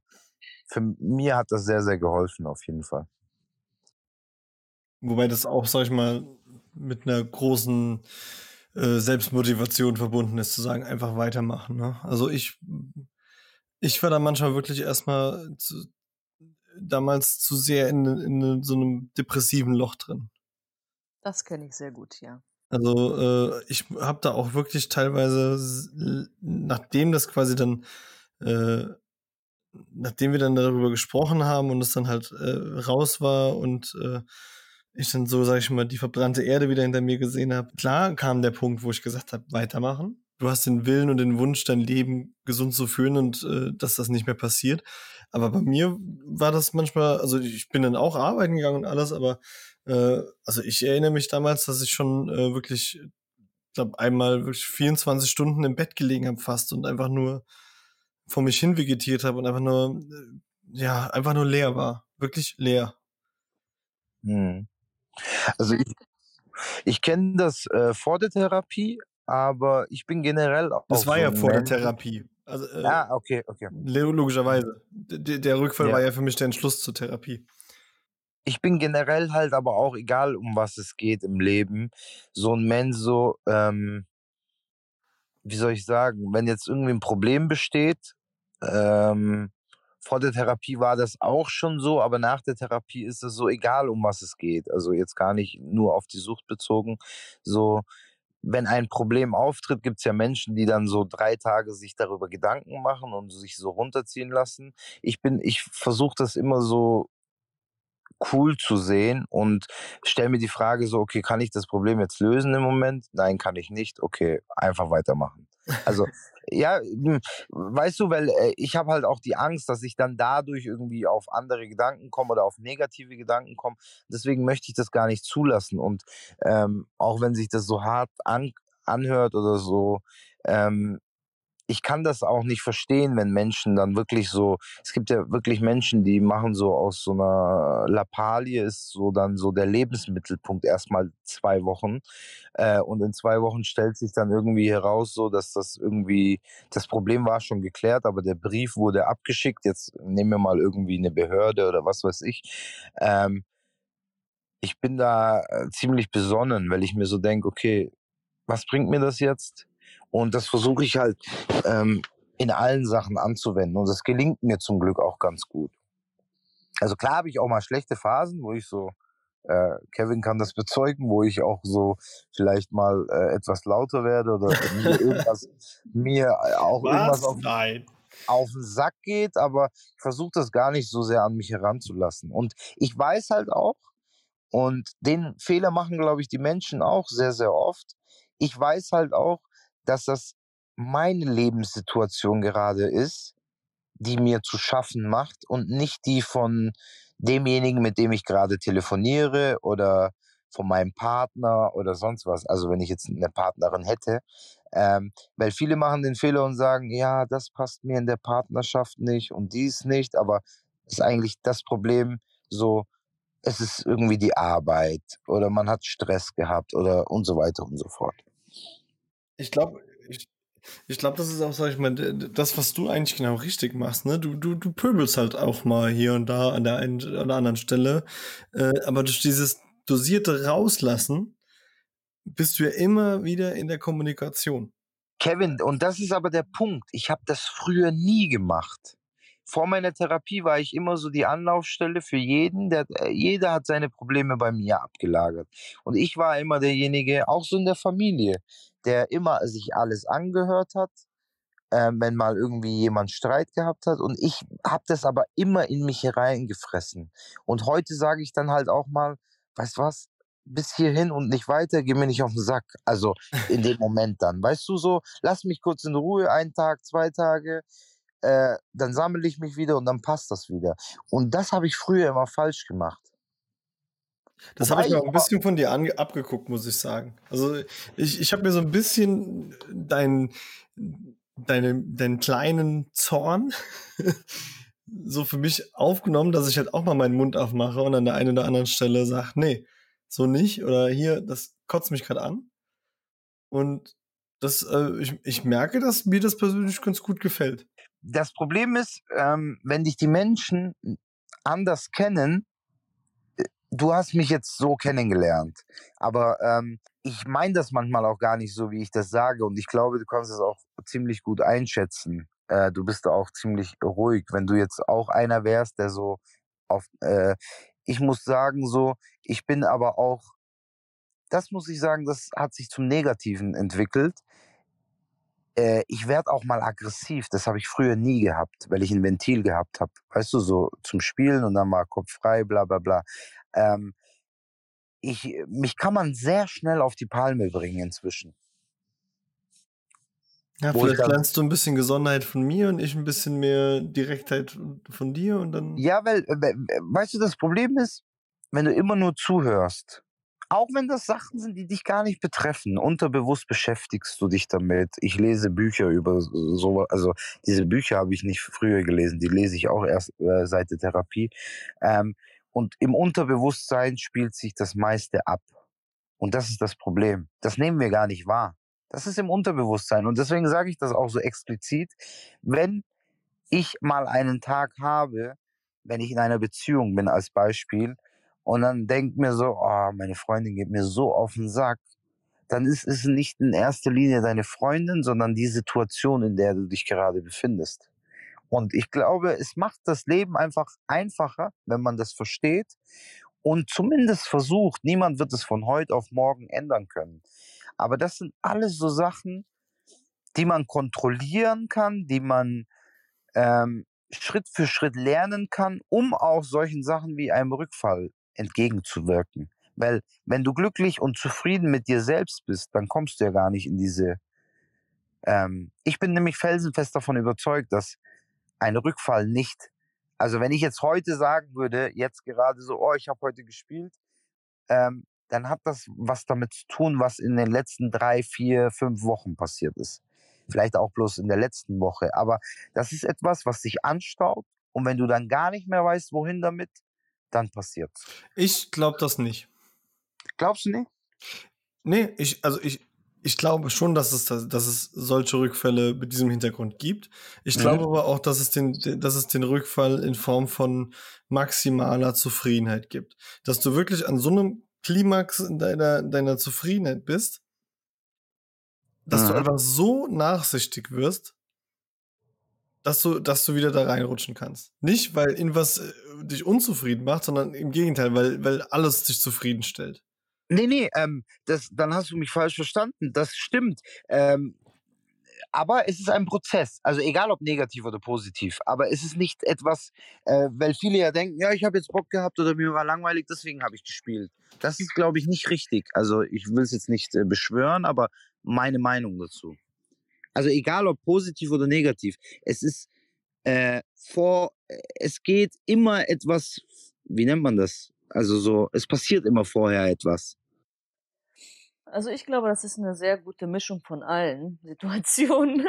für mir hat das sehr, sehr geholfen, auf jeden Fall. Wobei das auch, sag ich mal, mit einer großen äh, Selbstmotivation verbunden ist, zu sagen, einfach weitermachen. Ne? Also ich, ich war da manchmal wirklich erstmal zu, damals zu sehr in, in so einem depressiven Loch drin. Das kenne ich sehr gut, ja. Also äh, ich habe da auch wirklich teilweise, nachdem das quasi dann, äh, nachdem wir dann darüber gesprochen haben und es dann halt äh, raus war und äh, ich dann so, sag ich mal, die verbrannte Erde wieder hinter mir gesehen habe. Klar kam der Punkt, wo ich gesagt habe, weitermachen. Du hast den Willen und den Wunsch, dein Leben gesund zu führen und äh, dass das nicht mehr passiert. Aber bei mir war das manchmal, also ich bin dann auch arbeiten gegangen und alles, aber äh, also ich erinnere mich damals, dass ich schon äh, wirklich, ich glaube, einmal wirklich 24 Stunden im Bett gelegen habe fast und einfach nur vor mich hin vegetiert habe und einfach nur, äh, ja, einfach nur leer war. Wirklich leer. Hm. Also ich, ich kenne das äh, vor der Therapie, aber ich bin generell auch. Das war ja vor der Therapie. Also, äh, ah, okay, okay. Logischerweise. Der, der Rückfall ja. war ja für mich der Entschluss zur Therapie ich bin generell halt aber auch, egal um was es geht im Leben, so ein Mensch, so, ähm, wie soll ich sagen, wenn jetzt irgendwie ein Problem besteht, ähm, vor der Therapie war das auch schon so, aber nach der Therapie ist es so egal, um was es geht. Also jetzt gar nicht nur auf die Sucht bezogen. So, wenn ein Problem auftritt, gibt es ja Menschen, die dann so drei Tage sich darüber Gedanken machen und sich so runterziehen lassen. Ich bin, ich versuche das immer so cool zu sehen und stelle mir die Frage so, okay, kann ich das Problem jetzt lösen im Moment? Nein, kann ich nicht. Okay, einfach weitermachen. Also ja, hm, weißt du, weil äh, ich habe halt auch die Angst, dass ich dann dadurch irgendwie auf andere Gedanken komme oder auf negative Gedanken komme. Deswegen möchte ich das gar nicht zulassen. Und ähm, auch wenn sich das so hart an, anhört oder so, ähm, ich kann das auch nicht verstehen, wenn Menschen dann wirklich so, es gibt ja wirklich Menschen, die machen so aus so einer Lappalie ist so dann so der Lebensmittelpunkt erstmal zwei Wochen. Äh, und in zwei Wochen stellt sich dann irgendwie heraus, so dass das irgendwie, das Problem war schon geklärt, aber der Brief wurde abgeschickt. Jetzt nehmen wir mal irgendwie eine Behörde oder was weiß ich. Ähm, ich bin da äh, ziemlich besonnen, weil ich mir so denke, okay, was bringt mir das jetzt? Und das versuche ich halt ähm, in allen Sachen anzuwenden. Und das gelingt mir zum Glück auch ganz gut. Also klar habe ich auch mal schlechte Phasen, wo ich so, äh, Kevin kann das bezeugen, wo ich auch so vielleicht mal äh, etwas lauter werde oder mir irgendwas, mir auch Was? irgendwas auf, Nein. auf den Sack geht, aber ich versuche das gar nicht so sehr an mich heranzulassen. Und ich weiß halt auch, und den Fehler machen, glaube ich, die Menschen auch sehr, sehr oft. Ich weiß halt auch, dass das meine Lebenssituation gerade ist, die mir zu schaffen macht und nicht die von demjenigen, mit dem ich gerade telefoniere oder von meinem Partner oder sonst was. Also wenn ich jetzt eine Partnerin hätte, ähm, weil viele machen den Fehler und sagen, ja, das passt mir in der Partnerschaft nicht und dies nicht, aber ist eigentlich das Problem so, es ist irgendwie die Arbeit oder man hat Stress gehabt oder und so weiter und so fort. Ich glaube, ich, ich glaube, das ist auch, sag ich mal, das, was du eigentlich genau richtig machst. Ne? Du, du, du pöbelst halt auch mal hier und da an der einen oder anderen Stelle. Äh, aber durch dieses dosierte Rauslassen bist du ja immer wieder in der Kommunikation. Kevin, und das ist aber der Punkt. Ich habe das früher nie gemacht vor meiner Therapie war ich immer so die Anlaufstelle für jeden. Der, äh, jeder hat seine Probleme bei mir abgelagert. Und ich war immer derjenige, auch so in der Familie, der immer sich alles angehört hat, äh, wenn mal irgendwie jemand Streit gehabt hat. Und ich habe das aber immer in mich hereingefressen. Und heute sage ich dann halt auch mal, weißt was, bis hierhin und nicht weiter, geh mir nicht auf den Sack. Also in dem Moment dann. Weißt du so, lass mich kurz in Ruhe, einen Tag, zwei Tage äh, dann sammle ich mich wieder und dann passt das wieder. Und das habe ich früher immer falsch gemacht. Das habe ich mir auch ein bisschen von dir abgeguckt, muss ich sagen. Also ich, ich habe mir so ein bisschen dein, deine, deinen kleinen Zorn so für mich aufgenommen, dass ich halt auch mal meinen Mund aufmache und an der einen oder anderen Stelle sage, nee, so nicht. Oder hier, das kotzt mich gerade an. Und das, äh, ich, ich merke, dass mir das persönlich ganz gut gefällt. Das Problem ist, ähm, wenn dich die Menschen anders kennen, du hast mich jetzt so kennengelernt, aber ähm, ich meine das manchmal auch gar nicht so, wie ich das sage. Und ich glaube, du kannst es auch ziemlich gut einschätzen. Äh, du bist auch ziemlich ruhig. Wenn du jetzt auch einer wärst, der so auf, äh, ich muss sagen, so, ich bin aber auch, das muss ich sagen, das hat sich zum Negativen entwickelt. Äh, ich werde auch mal aggressiv. Das habe ich früher nie gehabt, weil ich ein Ventil gehabt habe. Weißt du, so zum Spielen und dann mal Kopf frei, bla bla bla. Ähm, ich, mich kann man sehr schnell auf die Palme bringen inzwischen. Ja, Wo vielleicht lernst du ein bisschen Gesonderheit von mir und ich ein bisschen mehr Direktheit von dir und dann. Ja, weil, weißt du, das Problem ist, wenn du immer nur zuhörst, auch wenn das Sachen sind, die dich gar nicht betreffen, unterbewusst beschäftigst du dich damit. Ich lese Bücher über so, also diese Bücher habe ich nicht früher gelesen, die lese ich auch erst äh, seit der Therapie. Ähm, und im Unterbewusstsein spielt sich das meiste ab. Und das ist das Problem. Das nehmen wir gar nicht wahr. Das ist im Unterbewusstsein. Und deswegen sage ich das auch so explizit. Wenn ich mal einen Tag habe, wenn ich in einer Beziehung bin als Beispiel, und dann denkt mir so, oh, meine Freundin geht mir so auf den Sack, dann ist es nicht in erster Linie deine Freundin, sondern die Situation, in der du dich gerade befindest. Und ich glaube, es macht das Leben einfach einfacher, wenn man das versteht und zumindest versucht. Niemand wird es von heute auf morgen ändern können. Aber das sind alles so Sachen, die man kontrollieren kann, die man ähm, Schritt für Schritt lernen kann, um auch solchen Sachen wie einem Rückfall entgegenzuwirken. Weil wenn du glücklich und zufrieden mit dir selbst bist, dann kommst du ja gar nicht in diese. Ähm, ich bin nämlich felsenfest davon überzeugt, dass ein Rückfall nicht. Also wenn ich jetzt heute sagen würde, jetzt gerade so, oh, ich habe heute gespielt, ähm, dann hat das was damit zu tun, was in den letzten drei, vier, fünf Wochen passiert ist. Vielleicht auch bloß in der letzten Woche. Aber das ist etwas, was sich anstaut. Und wenn du dann gar nicht mehr weißt, wohin damit, dann passiert's. Ich glaube das nicht. Glaubst du nicht? Nee, ich, also ich, ich glaube schon, dass es, dass es solche Rückfälle mit diesem Hintergrund gibt. Ich mhm. glaube aber auch, dass es, den, dass es den Rückfall in Form von maximaler Zufriedenheit gibt. Dass du wirklich an so einem Klimax in deiner, deiner Zufriedenheit bist, dass mhm. du einfach so nachsichtig wirst, dass du, dass du wieder da reinrutschen kannst. Nicht, weil irgendwas äh, dich unzufrieden macht, sondern im Gegenteil, weil, weil alles dich zufriedenstellt. Nee, nee, ähm, das, dann hast du mich falsch verstanden. Das stimmt. Ähm, aber es ist ein Prozess. Also egal ob negativ oder positiv. Aber es ist nicht etwas, äh, weil viele ja denken, ja, ich habe jetzt Bock gehabt oder mir war langweilig, deswegen habe ich gespielt. Das ist, glaube ich, nicht richtig. Also ich will es jetzt nicht äh, beschwören, aber meine Meinung dazu. Also egal ob positiv oder negativ. Es ist äh, vor, äh, es geht immer etwas, wie nennt man das? Also so, es passiert immer vorher etwas. Also ich glaube, das ist eine sehr gute Mischung von allen Situationen.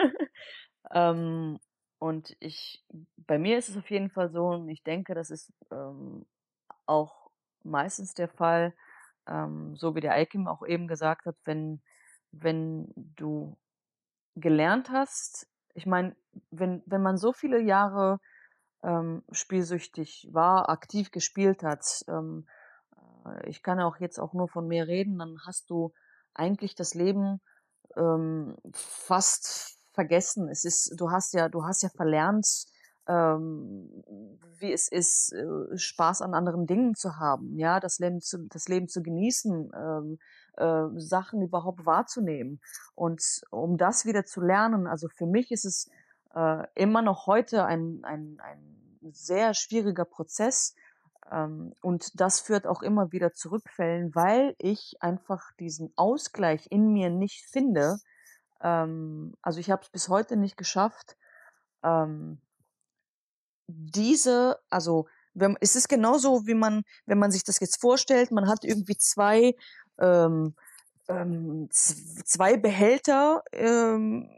ähm, und ich, bei mir ist es auf jeden Fall so, und ich denke, das ist ähm, auch meistens der Fall, ähm, so wie der Eikim auch eben gesagt hat, wenn, wenn du gelernt hast, ich meine, wenn, wenn man so viele Jahre ähm, spielsüchtig war, aktiv gespielt hat. Ähm, äh, ich kann auch jetzt auch nur von mir reden, dann hast du eigentlich das Leben ähm, fast vergessen. Es ist, du hast ja, du hast ja verlernt, ähm, wie es ist, äh, Spaß an anderen Dingen zu haben, ja, das Leben zu, das Leben zu genießen, ähm, äh, Sachen überhaupt wahrzunehmen. Und um das wieder zu lernen, also für mich ist es äh, immer noch heute ein, ein, ein sehr schwieriger Prozess. Ähm, und das führt auch immer wieder zu Rückfällen, weil ich einfach diesen Ausgleich in mir nicht finde. Ähm, also ich habe es bis heute nicht geschafft, ähm, diese, also wenn, es ist genauso, wie man, wenn man sich das jetzt vorstellt, man hat irgendwie zwei, ähm, ähm, zwei Behälter ähm,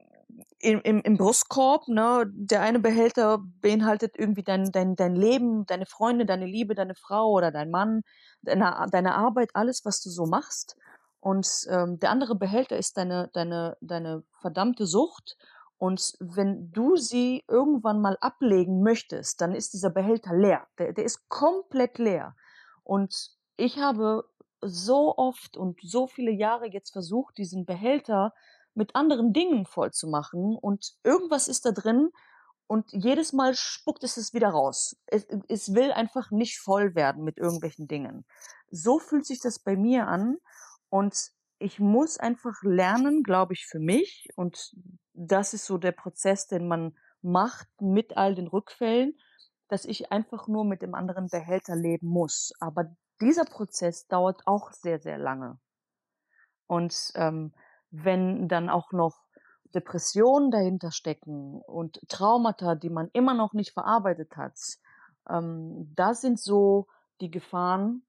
im, im, im Brustkorb. Ne? Der eine Behälter beinhaltet irgendwie dein, dein, dein Leben, deine Freunde, deine Liebe, deine Frau oder dein Mann, deine, deine Arbeit, alles, was du so machst. Und ähm, der andere Behälter ist deine, deine, deine verdammte Sucht. Und wenn du sie irgendwann mal ablegen möchtest, dann ist dieser Behälter leer. Der, der ist komplett leer. Und ich habe so oft und so viele Jahre jetzt versucht, diesen Behälter mit anderen Dingen voll zu machen. Und irgendwas ist da drin, und jedes Mal spuckt es es wieder raus. Es, es, will einfach nicht voll werden mit irgendwelchen Dingen. So fühlt sich das bei mir an. Und ich muss einfach lernen, glaube ich, für mich. Und das ist so der Prozess, den man macht mit all den Rückfällen, dass ich einfach nur mit dem anderen Behälter leben muss. Aber dieser Prozess dauert auch sehr, sehr lange. Und ähm, wenn dann auch noch Depressionen dahinter stecken und Traumata, die man immer noch nicht verarbeitet hat, ähm, das sind so die Gefahren,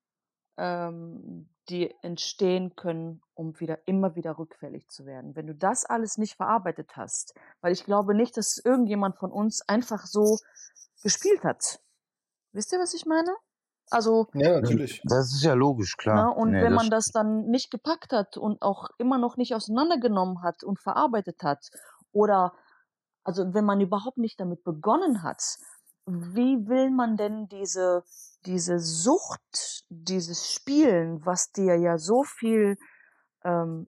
ähm, die entstehen können, um wieder immer wieder rückfällig zu werden. Wenn du das alles nicht verarbeitet hast, weil ich glaube nicht, dass irgendjemand von uns einfach so gespielt hat. Wisst ihr, was ich meine? Also ja, natürlich. Das ist ja logisch, klar. Na, ne, und nee, wenn man das dann nicht gepackt hat und auch immer noch nicht auseinandergenommen hat und verarbeitet hat oder also wenn man überhaupt nicht damit begonnen hat, wie will man denn diese diese Sucht, dieses Spielen, was dir ja so viel ähm,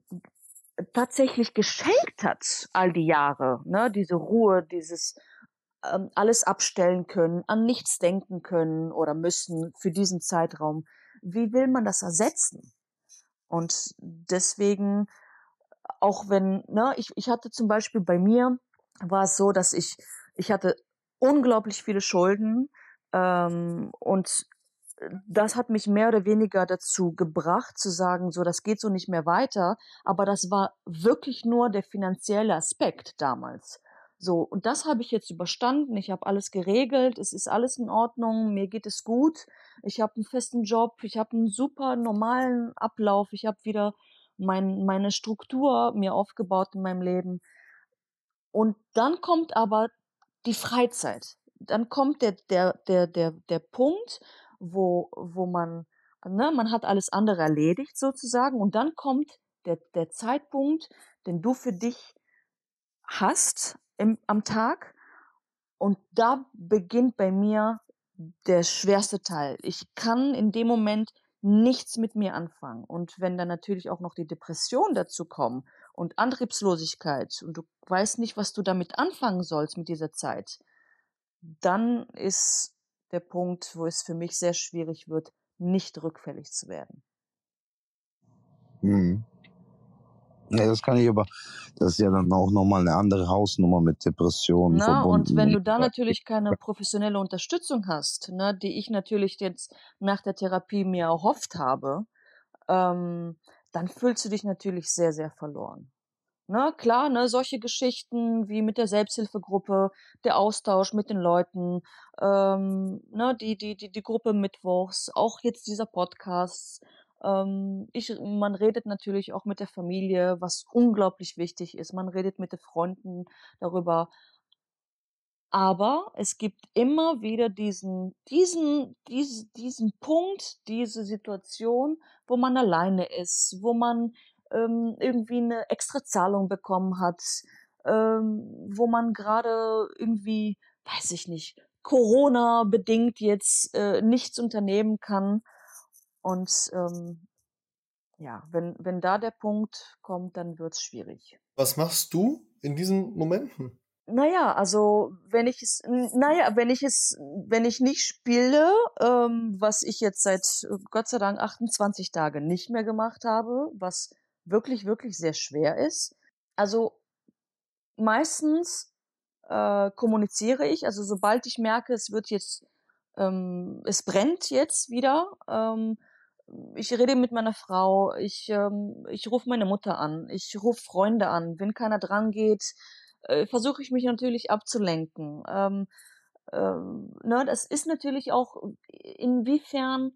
tatsächlich geschenkt hat, all die Jahre, ne, diese Ruhe, dieses ähm, alles abstellen können, an nichts denken können oder müssen für diesen Zeitraum. Wie will man das ersetzen? Und deswegen, auch wenn, ne, ich, ich hatte zum Beispiel bei mir, war es so, dass ich, ich hatte unglaublich viele Schulden, ähm, und das hat mich mehr oder weniger dazu gebracht, zu sagen, so, das geht so nicht mehr weiter. Aber das war wirklich nur der finanzielle Aspekt damals. So, und das habe ich jetzt überstanden. Ich habe alles geregelt. Es ist alles in Ordnung. Mir geht es gut. Ich habe einen festen Job. Ich habe einen super normalen Ablauf. Ich habe wieder mein, meine Struktur mir aufgebaut in meinem Leben. Und dann kommt aber die Freizeit dann kommt der, der, der, der, der Punkt, wo, wo man, ne, man hat alles andere erledigt sozusagen und dann kommt der, der Zeitpunkt, den du für dich hast im, am Tag und da beginnt bei mir der schwerste Teil. Ich kann in dem Moment nichts mit mir anfangen. Und wenn dann natürlich auch noch die Depression dazu kommt und Antriebslosigkeit und du weißt nicht, was du damit anfangen sollst mit dieser Zeit, dann ist der Punkt, wo es für mich sehr schwierig wird, nicht rückfällig zu werden. Hm. Ja, das kann ich aber, das ist ja dann auch nochmal eine andere Hausnummer mit Depressionen. Na, und wenn du da natürlich keine professionelle Unterstützung hast, ne, die ich natürlich jetzt nach der Therapie mir erhofft habe, ähm, dann fühlst du dich natürlich sehr, sehr verloren. Ne, klar, ne, solche Geschichten wie mit der Selbsthilfegruppe, der Austausch mit den Leuten, ähm, ne, die, die, die, die Gruppe Mittwochs, auch jetzt dieser Podcast. Ähm, ich, man redet natürlich auch mit der Familie, was unglaublich wichtig ist. Man redet mit den Freunden darüber. Aber es gibt immer wieder diesen, diesen, diesen, diesen Punkt, diese Situation, wo man alleine ist, wo man ähm, irgendwie eine extra Zahlung bekommen hat, ähm, wo man gerade irgendwie, weiß ich nicht, Corona bedingt jetzt äh, nichts unternehmen kann. Und ähm, ja, wenn, wenn da der Punkt kommt, dann wird's schwierig. Was machst du in diesen Momenten? Naja, also wenn ich es, naja, wenn ich es, wenn ich nicht spiele, ähm, was ich jetzt seit Gott sei Dank 28 Tage nicht mehr gemacht habe, was wirklich, wirklich sehr schwer ist. Also meistens äh, kommuniziere ich, also sobald ich merke, es wird jetzt, ähm, es brennt jetzt wieder, ähm, ich rede mit meiner Frau, ich, ähm, ich rufe meine Mutter an, ich rufe Freunde an, wenn keiner dran geht, äh, versuche ich mich natürlich abzulenken. Ähm, ähm, ne, das ist natürlich auch, inwiefern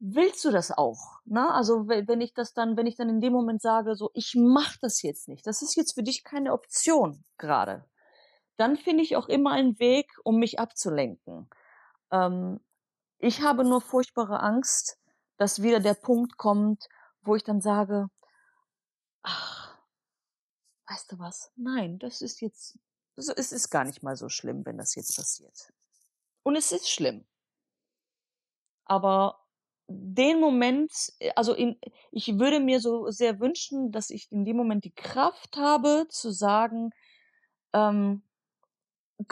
willst du das auch? Ne? Also wenn ich das dann, wenn ich dann in dem Moment sage, so ich mach das jetzt nicht, das ist jetzt für dich keine Option gerade, dann finde ich auch immer einen Weg, um mich abzulenken. Ähm, ich habe nur furchtbare Angst, dass wieder der Punkt kommt, wo ich dann sage, ach, weißt du was? Nein, das ist jetzt, es ist gar nicht mal so schlimm, wenn das jetzt passiert. Und es ist schlimm. Aber den Moment, also in, ich würde mir so sehr wünschen, dass ich in dem Moment die Kraft habe zu sagen, ähm,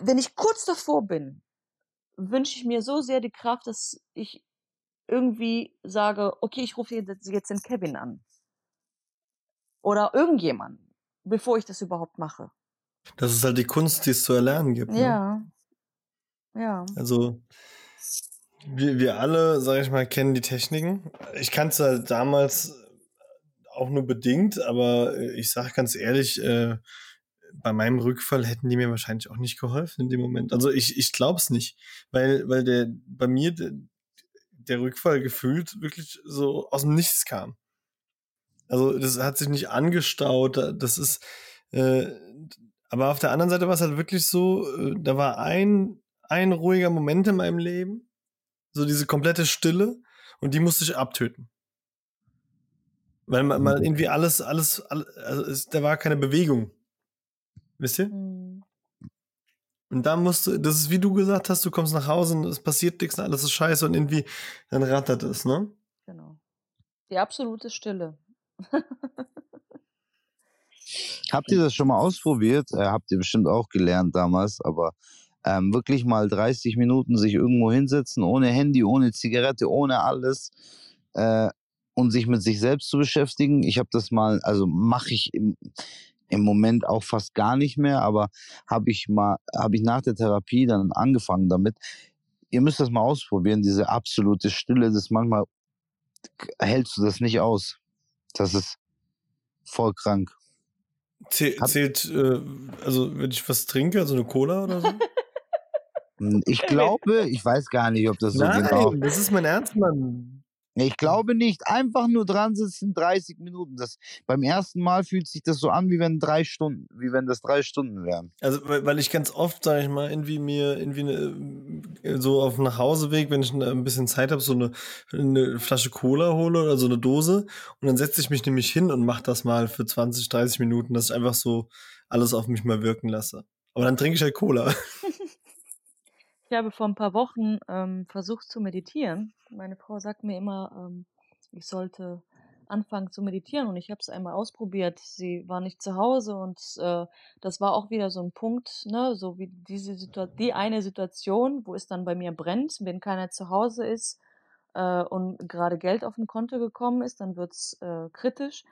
wenn ich kurz davor bin, wünsche ich mir so sehr die Kraft, dass ich irgendwie sage, okay, ich rufe jetzt den Kevin an. Oder irgendjemanden, bevor ich das überhaupt mache. Das ist halt die Kunst, die es zu erlernen gibt. Ne? Ja. Ja. Also, wir, wir alle, sag ich mal, kennen die Techniken. Ich kannte halt damals auch nur bedingt, aber ich sage ganz ehrlich, äh, bei meinem Rückfall hätten die mir wahrscheinlich auch nicht geholfen in dem Moment. Also ich, ich glaube es nicht, weil, weil der bei mir der, Rückfall gefühlt wirklich so aus dem Nichts kam. Also das hat sich nicht angestaut, das ist, äh, aber auf der anderen Seite war es halt wirklich so, äh, da war ein, ein ruhiger Moment in meinem Leben, so diese komplette Stille und die musste ich abtöten. Weil man, man irgendwie alles, alles, alles also es, da war keine Bewegung. Wisst ihr? Mhm. Und da musst du, das ist wie du gesagt hast, du kommst nach Hause und es passiert nichts, alles ist scheiße und irgendwie dann rattert es, ne? Genau. Die absolute Stille. habt ihr das schon mal ausprobiert? Äh, habt ihr bestimmt auch gelernt damals, aber ähm, wirklich mal 30 Minuten sich irgendwo hinsetzen, ohne Handy, ohne Zigarette, ohne alles äh, und sich mit sich selbst zu beschäftigen. Ich habe das mal, also mache ich im, im Moment auch fast gar nicht mehr, aber habe ich mal, habe ich nach der Therapie dann angefangen damit. Ihr müsst das mal ausprobieren, diese absolute Stille, das manchmal hältst du das nicht aus. Das ist voll krank. Zählt, äh, also wenn ich was trinke, also eine Cola oder so? Hm, ich glaube, ich weiß gar nicht, ob das so Nein, genau. Das ist mein Ernst, Mann. Ich glaube nicht. Einfach nur dran sitzen, 30 Minuten. Das, beim ersten Mal fühlt sich das so an, wie wenn drei Stunden, wie wenn das drei Stunden wären. Also, weil ich ganz oft, sage ich mal, irgendwie mir, irgendwie eine, äh, so auf dem Nachhauseweg, wenn ich ein bisschen Zeit habe, so eine, eine Flasche Cola hole oder so eine Dose. Und dann setze ich mich nämlich hin und mache das mal für 20, 30 Minuten, dass ich einfach so alles auf mich mal wirken lasse. Aber dann trinke ich halt Cola. Ich habe vor ein paar Wochen ähm, versucht zu meditieren. Meine Frau sagt mir immer, ähm, ich sollte anfangen zu meditieren und ich habe es einmal ausprobiert. Sie war nicht zu Hause und äh, das war auch wieder so ein Punkt, ne, so wie diese Situation, die eine Situation, wo es dann bei mir brennt, wenn keiner zu Hause ist äh, und gerade Geld auf dem Konto gekommen ist, dann wird's äh, kritisch.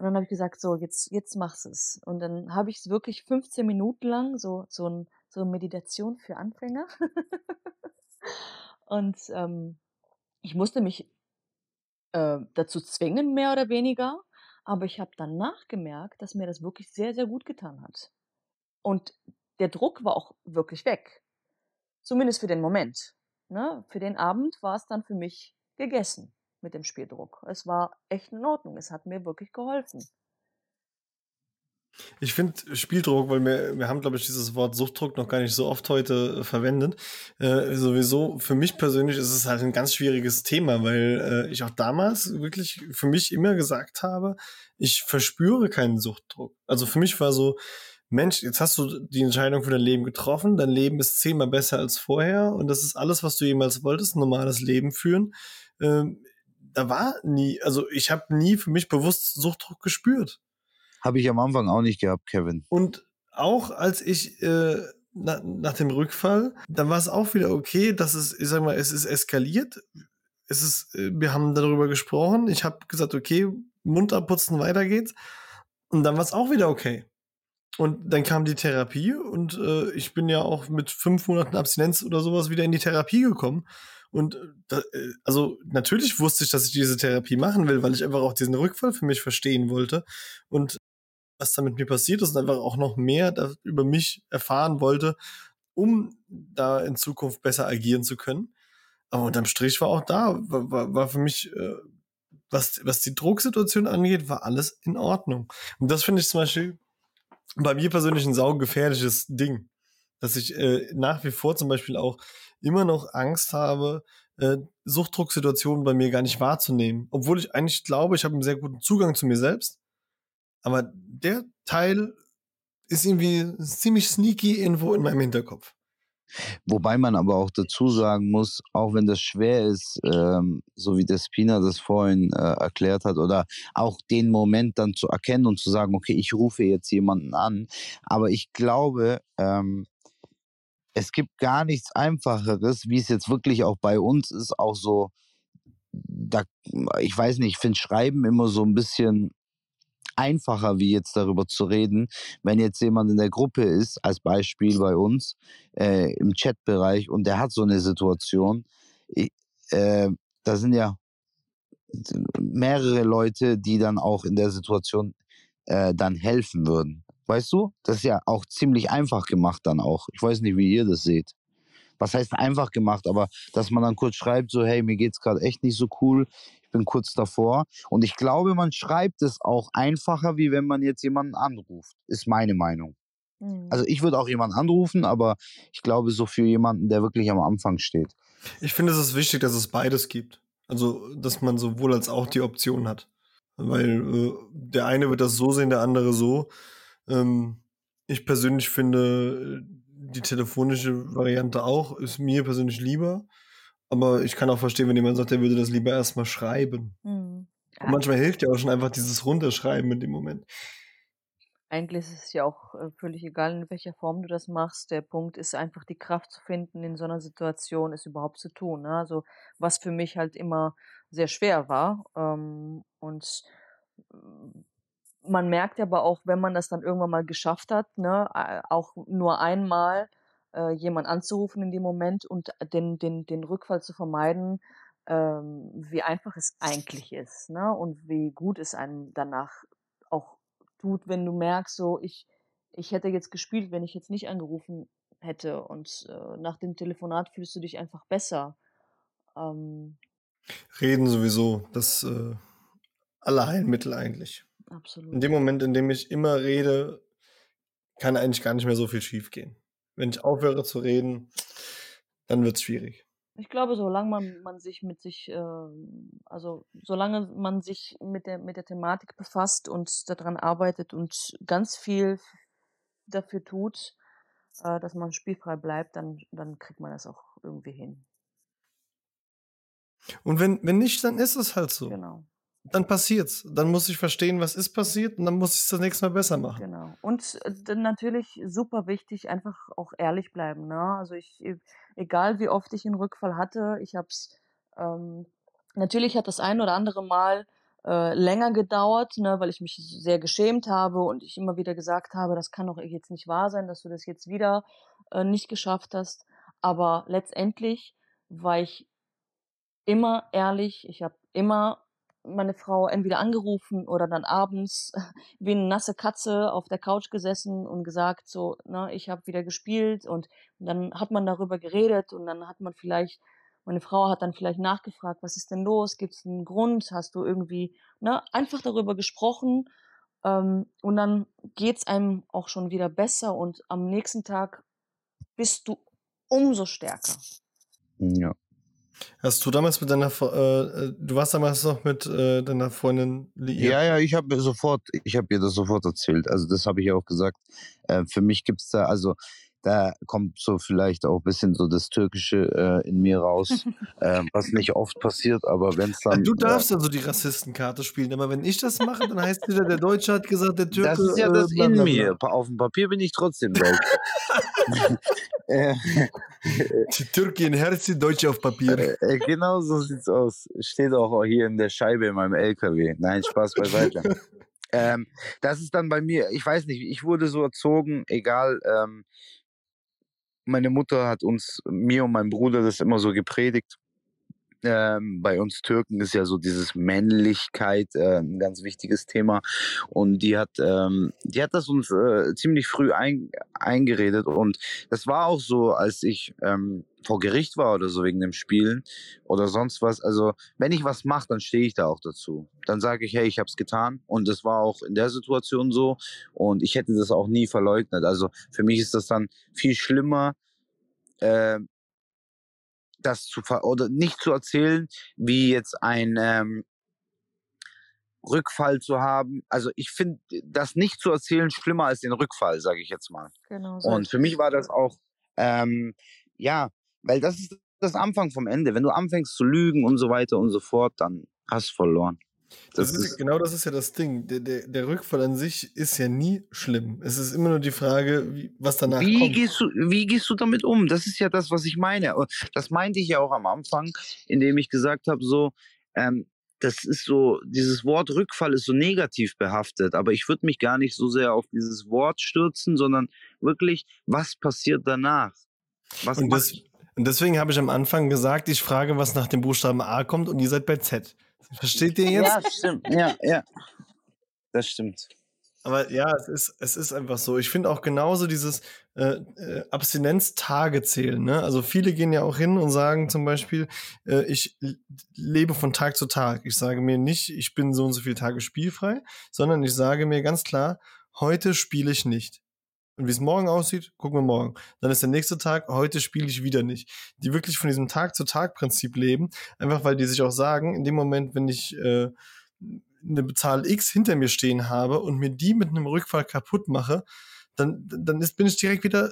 Und dann habe ich gesagt, so jetzt jetzt mach's es. Und dann habe ich es wirklich 15 Minuten lang so so ein so Meditation für Anfänger. und ähm, ich musste mich äh, dazu zwingen, mehr oder weniger. Aber ich habe danach gemerkt, dass mir das wirklich sehr, sehr gut getan hat. Und der Druck war auch wirklich weg. Zumindest für den Moment. Ne? Für den Abend war es dann für mich gegessen mit dem Spieldruck. Es war echt in Ordnung. Es hat mir wirklich geholfen. Ich finde Spieldruck, weil wir, wir haben, glaube ich, dieses Wort Suchtdruck noch gar nicht so oft heute äh, verwendet. Äh, sowieso, für mich persönlich ist es halt ein ganz schwieriges Thema, weil äh, ich auch damals wirklich für mich immer gesagt habe, ich verspüre keinen Suchtdruck. Also für mich war so, Mensch, jetzt hast du die Entscheidung für dein Leben getroffen, dein Leben ist zehnmal besser als vorher und das ist alles, was du jemals wolltest, ein normales Leben führen. Ähm, da war nie, also ich habe nie für mich bewusst Suchtdruck gespürt. Habe ich am Anfang auch nicht gehabt, Kevin. Und auch als ich äh, na, nach dem Rückfall, dann war es auch wieder okay, dass es, ich sag mal, es ist eskaliert. Es ist, äh, wir haben darüber gesprochen. Ich habe gesagt, okay, Mund abputzen, weiter geht's. Und dann war es auch wieder okay. Und dann kam die Therapie und äh, ich bin ja auch mit fünf Monaten Abstinenz oder sowas wieder in die Therapie gekommen. Und äh, da, äh, also natürlich wusste ich, dass ich diese Therapie machen will, weil ich einfach auch diesen Rückfall für mich verstehen wollte. Und was da mit mir passiert ist und einfach auch noch mehr da, über mich erfahren wollte, um da in Zukunft besser agieren zu können. Aber unterm Strich war auch da, war, war, war für mich, äh, was, was die Drucksituation angeht, war alles in Ordnung. Und das finde ich zum Beispiel bei mir persönlich ein saugefährliches Ding. Dass ich äh, nach wie vor zum Beispiel auch immer noch Angst habe, äh, Suchtdrucksituationen bei mir gar nicht wahrzunehmen. Obwohl ich eigentlich glaube, ich habe einen sehr guten Zugang zu mir selbst. Aber der Teil ist irgendwie ziemlich sneaky irgendwo in meinem Hinterkopf. Wobei man aber auch dazu sagen muss, auch wenn das schwer ist, ähm, so wie der Spina das vorhin äh, erklärt hat, oder auch den Moment dann zu erkennen und zu sagen, okay, ich rufe jetzt jemanden an. Aber ich glaube, ähm, es gibt gar nichts Einfacheres, wie es jetzt wirklich auch bei uns ist, auch so, da, ich weiß nicht, ich finde Schreiben immer so ein bisschen einfacher, wie jetzt darüber zu reden, wenn jetzt jemand in der Gruppe ist, als Beispiel bei uns äh, im Chatbereich und der hat so eine Situation, äh, da sind ja mehrere Leute, die dann auch in der Situation äh, dann helfen würden. Weißt du? Das ist ja auch ziemlich einfach gemacht dann auch. Ich weiß nicht, wie ihr das seht. Was heißt einfach gemacht, aber dass man dann kurz schreibt, so, hey, mir geht's gerade echt nicht so cool, ich bin kurz davor. Und ich glaube, man schreibt es auch einfacher, wie wenn man jetzt jemanden anruft, ist meine Meinung. Mhm. Also ich würde auch jemanden anrufen, aber ich glaube, so für jemanden, der wirklich am Anfang steht. Ich finde, es ist wichtig, dass es beides gibt. Also, dass man sowohl als auch die Option hat. Weil äh, der eine wird das so sehen, der andere so. Ähm, ich persönlich finde die telefonische Variante auch, ist mir persönlich lieber. Aber ich kann auch verstehen, wenn jemand sagt, er würde das lieber erstmal schreiben. Mhm. Ja. Und manchmal hilft ja auch schon einfach dieses Runterschreiben in dem Moment. Eigentlich ist es ja auch äh, völlig egal, in welcher Form du das machst. Der Punkt ist einfach die Kraft zu finden, in so einer Situation es überhaupt zu tun. Ne? Also was für mich halt immer sehr schwer war. Ähm, und man merkt aber auch, wenn man das dann irgendwann mal geschafft hat, ne, auch nur einmal äh, jemand anzurufen in dem Moment und den, den, den Rückfall zu vermeiden, ähm, wie einfach es eigentlich ist, ne? Und wie gut es einem danach auch tut, wenn du merkst, so ich, ich hätte jetzt gespielt, wenn ich jetzt nicht angerufen hätte und äh, nach dem Telefonat fühlst du dich einfach besser. Ähm, Reden sowieso, das äh, Allheilmittel eigentlich. Absolut. In dem Moment, in dem ich immer rede, kann eigentlich gar nicht mehr so viel schiefgehen. Wenn ich aufhöre zu reden, dann wird es schwierig. Ich glaube, solange man, man sich mit sich, äh, also solange man sich mit der, mit der Thematik befasst und daran arbeitet und ganz viel dafür tut, äh, dass man spielfrei bleibt, dann, dann kriegt man das auch irgendwie hin. Und wenn, wenn nicht, dann ist es halt so. Genau dann passiert's. Dann muss ich verstehen, was ist passiert und dann muss ich es das nächste Mal besser machen. Genau. Und äh, natürlich super wichtig, einfach auch ehrlich bleiben. Ne? Also ich, e, egal wie oft ich einen Rückfall hatte, ich hab's, ähm, natürlich hat das ein oder andere Mal äh, länger gedauert, ne, weil ich mich sehr geschämt habe und ich immer wieder gesagt habe, das kann doch jetzt nicht wahr sein, dass du das jetzt wieder äh, nicht geschafft hast. Aber letztendlich war ich immer ehrlich, ich habe immer meine Frau entweder angerufen oder dann abends wie eine nasse Katze auf der Couch gesessen und gesagt, so, ne, ich habe wieder gespielt und, dann hat man darüber geredet und dann hat man vielleicht, meine Frau hat dann vielleicht nachgefragt, was ist denn los, gibt es einen Grund, hast du irgendwie, ne, einfach darüber gesprochen ähm, und dann geht's einem auch schon wieder besser und am nächsten Tag bist du umso stärker. Ja. Hast du damals mit deiner, äh, äh, du warst damals noch mit äh, deiner Freundin liiert? Ja, ja, ich habe sofort, ich habe ihr das sofort erzählt. Also das habe ich auch gesagt. Äh, für mich gibt es da, also da kommt so vielleicht auch ein bisschen so das Türkische äh, in mir raus, äh, was nicht oft passiert, aber wenn es dann. Du darfst äh, also die Rassistenkarte spielen, aber wenn ich das mache, dann heißt wieder, der Deutsche hat gesagt, der Türke. Das ist ja das äh, in mir. Auf dem Papier bin ich trotzdem Deutsch. Äh, die Türke in Herzen, Deutsche auf Papier. Äh, äh, genau so sieht's aus. Steht auch hier in der Scheibe in meinem LKW. Nein, Spaß beiseite. ähm, das ist dann bei mir, ich weiß nicht, ich wurde so erzogen, egal. Ähm, meine Mutter hat uns, mir und meinem Bruder das immer so gepredigt. Ähm, bei uns Türken ist ja so dieses Männlichkeit äh, ein ganz wichtiges Thema und die hat ähm, die hat das uns äh, ziemlich früh ein, eingeredet und das war auch so, als ich ähm, vor Gericht war oder so wegen dem Spielen oder sonst was. Also wenn ich was mache, dann stehe ich da auch dazu. Dann sage ich, hey, ich habe es getan und das war auch in der Situation so und ich hätte das auch nie verleugnet. Also für mich ist das dann viel schlimmer. Äh, das zu ver oder nicht zu erzählen, wie jetzt ein ähm, Rückfall zu haben. Also ich finde das nicht zu erzählen schlimmer als den Rückfall, sage ich jetzt mal. Genau so Und für mich war das auch, ähm, ja, weil das ist das Anfang vom Ende. Wenn du anfängst zu lügen und so weiter und so fort, dann hast du verloren. Das Das ist, genau das ist ja das Ding. Der, der, der Rückfall an sich ist ja nie schlimm. Es ist immer nur die Frage, wie, was danach wie kommt. gehst du, wie gehst du damit um? Das ist ja das, was ich meine. Das meinte ich ja auch am Anfang, indem ich gesagt habe, so, ähm, das ist so, dieses Wort Rückfall ist so negativ behaftet, aber ich würde mich gar nicht so sehr auf dieses Wort stürzen, sondern wirklich, was passiert danach? Was Und, das, und deswegen habe ich am Anfang gesagt, ich frage, was nach dem Buchstaben A kommt und ihr seid bei Z. Versteht ihr jetzt? Ja, stimmt. Ja, ja. Das stimmt. Aber ja, es ist, es ist einfach so. Ich finde auch genauso dieses äh, äh, Abstinenztage zählen. Ne? Also viele gehen ja auch hin und sagen zum Beispiel, äh, ich lebe von Tag zu Tag. Ich sage mir nicht, ich bin so und so viele Tage spielfrei, sondern ich sage mir ganz klar, heute spiele ich nicht. Und wie es morgen aussieht, gucken wir morgen. Dann ist der nächste Tag, heute spiele ich wieder nicht. Die wirklich von diesem Tag-zu-Tag-Prinzip leben, einfach weil die sich auch sagen, in dem Moment, wenn ich äh, eine Zahl X hinter mir stehen habe und mir die mit einem Rückfall kaputt mache, dann, dann ist, bin ich direkt wieder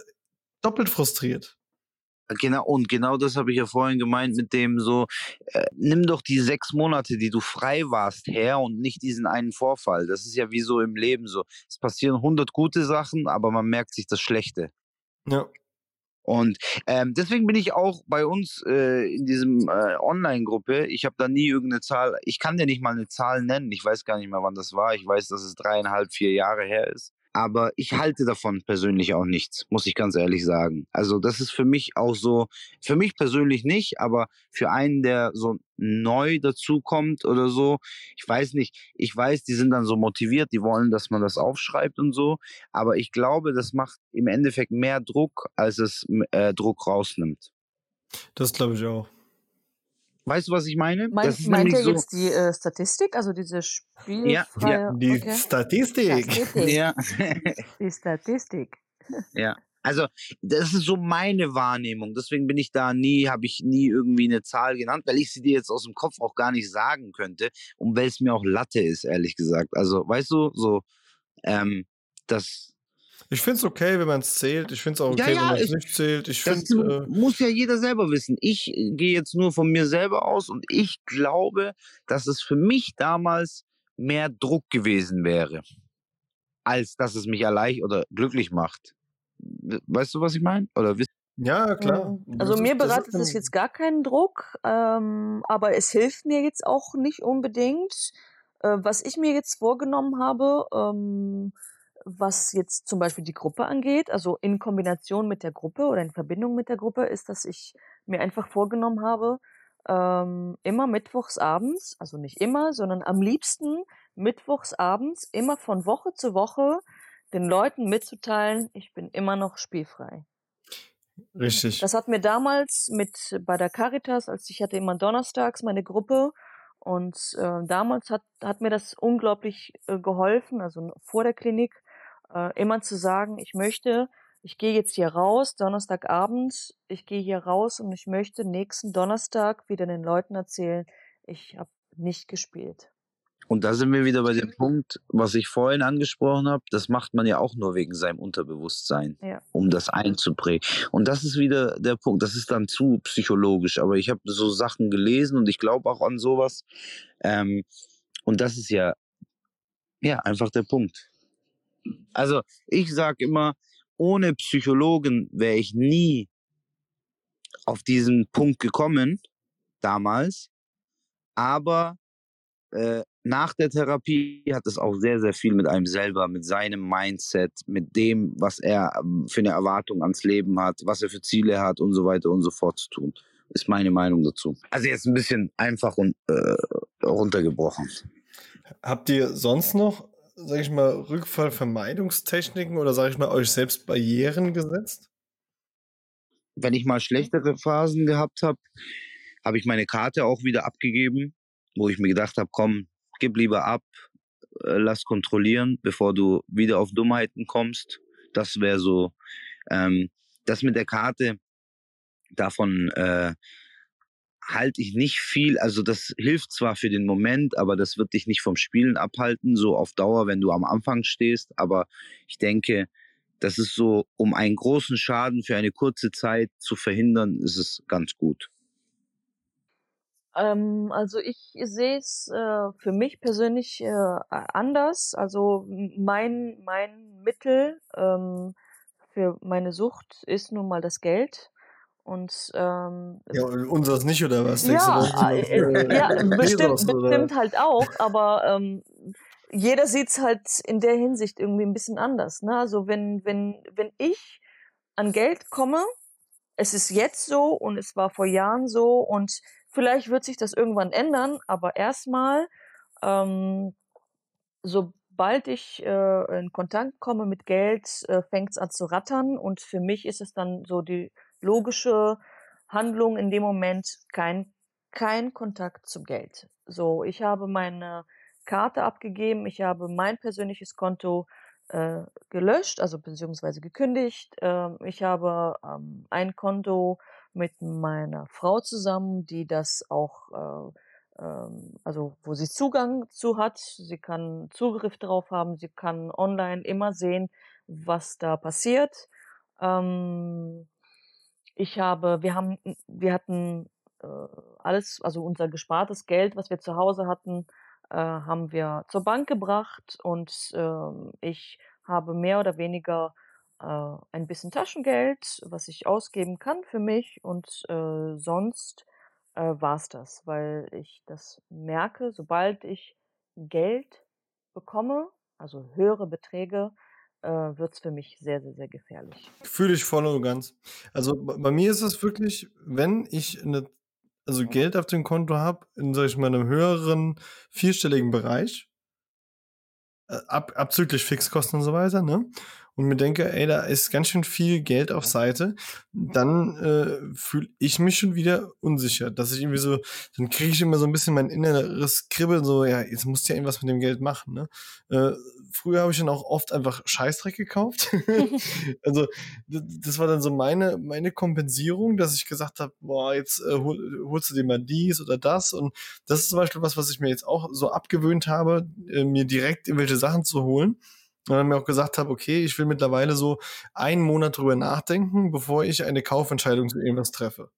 doppelt frustriert. Genau, und genau das habe ich ja vorhin gemeint mit dem so, äh, nimm doch die sechs Monate, die du frei warst, her und nicht diesen einen Vorfall. Das ist ja wie so im Leben so. Es passieren hundert gute Sachen, aber man merkt sich das Schlechte. Ja. Und ähm, deswegen bin ich auch bei uns äh, in diesem äh, Online-Gruppe, ich habe da nie irgendeine Zahl, ich kann dir nicht mal eine Zahl nennen, ich weiß gar nicht mehr, wann das war, ich weiß, dass es dreieinhalb, vier Jahre her ist. Aber ich halte davon persönlich auch nichts, muss ich ganz ehrlich sagen. Also das ist für mich auch so, für mich persönlich nicht, aber für einen, der so neu dazukommt oder so, ich weiß nicht, ich weiß, die sind dann so motiviert, die wollen, dass man das aufschreibt und so, aber ich glaube, das macht im Endeffekt mehr Druck, als es äh, Druck rausnimmt. Das glaube ich auch. Weißt du, was ich meine? Mein, das ist meint ihr so, jetzt die äh, Statistik, also diese spielfreie... Die okay. Statistik. Statistik. ja, Die Statistik. ja. Also, das ist so meine Wahrnehmung. Deswegen bin ich da nie, habe ich nie irgendwie eine Zahl genannt, weil ich sie dir jetzt aus dem Kopf auch gar nicht sagen könnte und weil es mir auch Latte ist, ehrlich gesagt. Also, weißt du, so, ähm, das, Ich finde es okay, wenn man es zählt. Ich finde es auch Ja, okay, ja, wenn man es ich- nicht zählt. Ich Das finde, äh, muss ja jeder selber wissen. Ich äh, gehe jetzt nur von mir selber aus und ich glaube, dass es für mich damals mehr Druck gewesen wäre, als dass es mich erleicht oder glücklich macht. We- Weißt du, was ich meine? Oder wisst ja, klar. Also mir das ist bereitet es jetzt gar keinen Druck, ähm, aber es hilft mir jetzt auch nicht unbedingt. Äh, was ich mir jetzt vorgenommen habe, ähm, was jetzt zum Beispiel die Gruppe angeht, also in Kombination mit der Gruppe oder in Verbindung mit der Gruppe, ist, dass ich mir einfach vorgenommen habe, ähm, immer mittwochs abends, also nicht immer, sondern am liebsten mittwochs abends, immer von Woche zu Woche den Leuten mitzuteilen, ich bin immer noch spielfrei. Richtig. Das hat mir damals mit bei der Caritas, als ich hatte immer donnerstags meine Gruppe und äh, damals hat, hat mir das unglaublich äh, geholfen, also vor der Klinik, äh, immer zu sagen, ich möchte, ich gehe jetzt hier raus, Donnerstagabend, ich gehe hier raus und ich möchte nächsten Donnerstag wieder den Leuten erzählen, ich habe nicht gespielt. Und da sind wir wieder bei dem Punkt, was ich vorhin angesprochen habe. Das macht man ja auch nur wegen seinem Unterbewusstsein, Ja. um das einzuprägen. Und das ist wieder der Punkt. Das ist dann zu psychologisch. Aber ich habe so Sachen gelesen und ich glaube auch an sowas. Ähm, und das ist ja, ja einfach der Punkt. Also ich sage immer, ohne Psychologen wäre ich nie auf diesen Punkt gekommen damals. Aber äh, nach der Therapie hat es auch sehr, sehr viel mit einem selber, mit seinem Mindset, mit dem, was er ähm, für eine Erwartung ans Leben hat, was er für Ziele hat und so weiter und so fort zu tun. ist meine Meinung dazu. Also jetzt ein bisschen einfach und äh, runtergebrochen. Habt ihr sonst noch, sag ich mal, Rückfallvermeidungstechniken oder sag ich mal, euch selbst Barrieren gesetzt? Wenn ich mal schlechtere Phasen gehabt habe, habe ich meine Karte auch wieder abgegeben, wo ich mir gedacht habe, komm, gib lieber ab, äh, lass kontrollieren, bevor du wieder auf Dummheiten kommst. Das wäre so, ähm, das mit der Karte, davon äh, halte ich nicht viel. Also das hilft zwar für den Moment, aber das wird dich nicht vom Spielen abhalten, so auf Dauer, wenn du am Anfang stehst. Aber ich denke, das ist so, um einen großen Schaden für eine kurze Zeit zu verhindern, ist es ganz gut. Ähm, also ich sehe es äh, für mich persönlich äh, anders. Also mein, mein Mittel ähm, für meine Sucht ist nun mal das Geld. Und ähm, ja, unseres nicht, oder was? Ja, äh, äh, ja bestimmt, bestimmt halt auch, aber ähm, jeder sieht's halt in der Hinsicht irgendwie ein bisschen anders. Ne? Also wenn, wenn, wenn ich an Geld komme, es ist jetzt so und es war vor Jahren so und vielleicht wird sich das irgendwann ändern, aber erstmal, ähm, sobald ich äh, in Kontakt komme mit Geld, äh, fängt es an zu rattern und für mich ist es dann so die logische Handlung in dem Moment kein, kein Kontakt zum Geld. So, ich habe meine Karte abgegeben, ich habe mein persönliches Konto äh, gelöscht, also beziehungsweise gekündigt. Ähm, ich habe ähm, ein Konto mit meiner Frau zusammen, die das auch, äh, ähm, also wo sie Zugang zu hat. Sie kann Zugriff darauf haben, sie kann online immer sehen, was da passiert. Ähm, ich habe, wir haben, wir hatten äh, alles, also unser gespartes Geld, was wir zu Hause hatten, äh, haben wir zur Bank gebracht und äh, ich habe mehr oder weniger äh, ein bisschen Taschengeld, was ich ausgeben kann für mich und äh, sonst äh, war's das, weil ich das merke, sobald ich Geld bekomme, also höhere Beträge, äh, wird es für mich sehr, sehr, sehr gefährlich. Fühle ich voll und ganz. Also bei mir ist es wirklich, wenn ich eine, also Geld auf dem Konto habe, in, sag ich mal, einem höheren vierstelligen Bereich, äh, ab, abzüglich Fixkosten und so weiter, ne? Und mir denke, ey, da ist ganz schön viel Geld auf Seite, dann äh, fühle ich mich schon wieder unsicher. Dass ich irgendwie so, dann kriege ich immer so ein bisschen mein inneres Kribbeln, so, ja, jetzt musst du ja irgendwas mit dem Geld machen. Ne? Äh, früher habe ich dann auch oft einfach Scheißdreck gekauft. also das war dann so meine, meine Kompensierung, dass ich gesagt habe, boah, jetzt äh, hol, holst du dir mal dies oder das. Und das ist zum Beispiel was, was ich mir jetzt auch so abgewöhnt habe, äh, mir direkt irgendwelche Sachen zu holen und dann mir auch gesagt habe, okay, ich will mittlerweile so einen Monat drüber nachdenken, bevor ich eine Kaufentscheidung zu irgendwas treffe.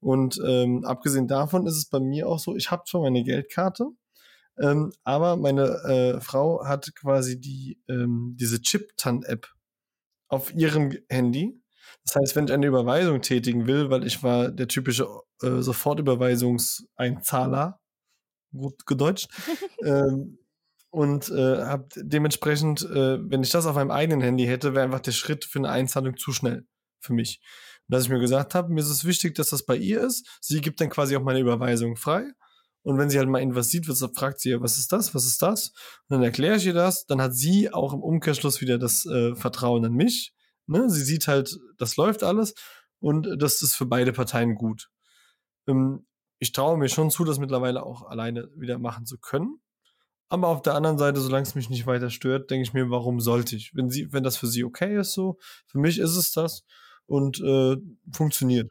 Und ähm, abgesehen davon ist es bei mir auch so, ich habe zwar meine Geldkarte, ähm, aber meine äh, Frau hat quasi die ähm, diese Chip-Tan-App auf ihrem Handy. Das heißt, wenn ich eine Überweisung tätigen will, weil ich war der typische äh, Sofortüberweisungseinzahler, gut gedeutscht, ähm, und äh, habe dementsprechend, äh, wenn ich das auf meinem eigenen Handy hätte, wäre einfach der Schritt für eine Einzahlung zu schnell für mich. Und dass ich mir gesagt habe, mir ist es wichtig, dass das bei ihr ist. Sie gibt dann quasi auch meine Überweisung frei. Und wenn sie halt mal irgendwas sieht, wird, fragt sie, was ist das, was ist das? Und dann erkläre ich ihr das. Dann hat sie auch im Umkehrschluss wieder das äh, Vertrauen an mich. Ne? Sie sieht halt, das läuft alles und das ist für beide Parteien gut. Ähm, ich traue mir schon zu, das mittlerweile auch alleine wieder machen zu können. Aber auf der anderen Seite, solange es mich nicht weiter stört, denke ich mir, warum sollte ich? Wenn sie, wenn das für sie okay ist, so, für mich ist es das und äh, funktioniert.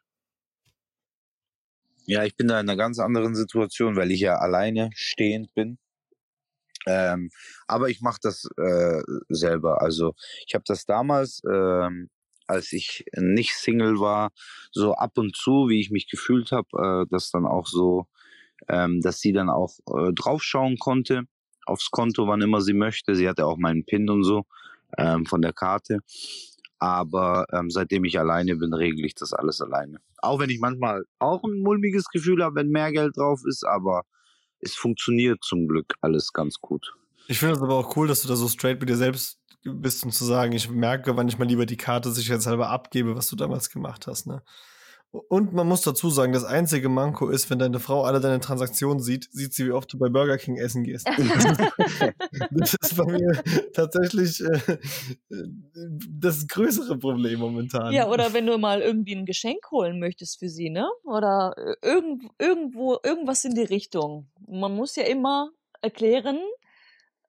Ja, ich bin da in einer ganz anderen Situation, weil ich ja alleine stehend bin. Ähm, aber ich mache das äh, selber. Also ich habe das damals, ähm, als ich nicht Single war, so ab und zu, wie ich mich gefühlt habe, äh, das dann auch so, ähm, dass sie dann auch äh, draufschauen konnte aufs Konto, wann immer sie möchte. Sie hatte auch meinen PIN und so ähm, von der Karte. Aber ähm, seitdem ich alleine bin, regle ich das alles alleine. Auch wenn ich manchmal auch ein mulmiges Gefühl habe, wenn mehr Geld drauf ist, aber es funktioniert zum Glück alles ganz gut. Ich finde es aber auch cool, dass du da so straight mit dir selbst bist, um zu sagen, ich merke, wann ich mal lieber die Karte sicherheitshalber abgebe, was du damals gemacht hast. Ne? Und man muss dazu sagen, das einzige Manko ist, wenn deine Frau alle deine Transaktionen sieht, sieht sie, wie oft du bei Burger King essen gehst. das ist bei mir tatsächlich äh, das größere Problem momentan. Ja, oder wenn du mal irgendwie ein Geschenk holen möchtest für sie, ne? Oder äh, irgend, irgendwo, irgendwas in die Richtung. Man muss ja immer erklären,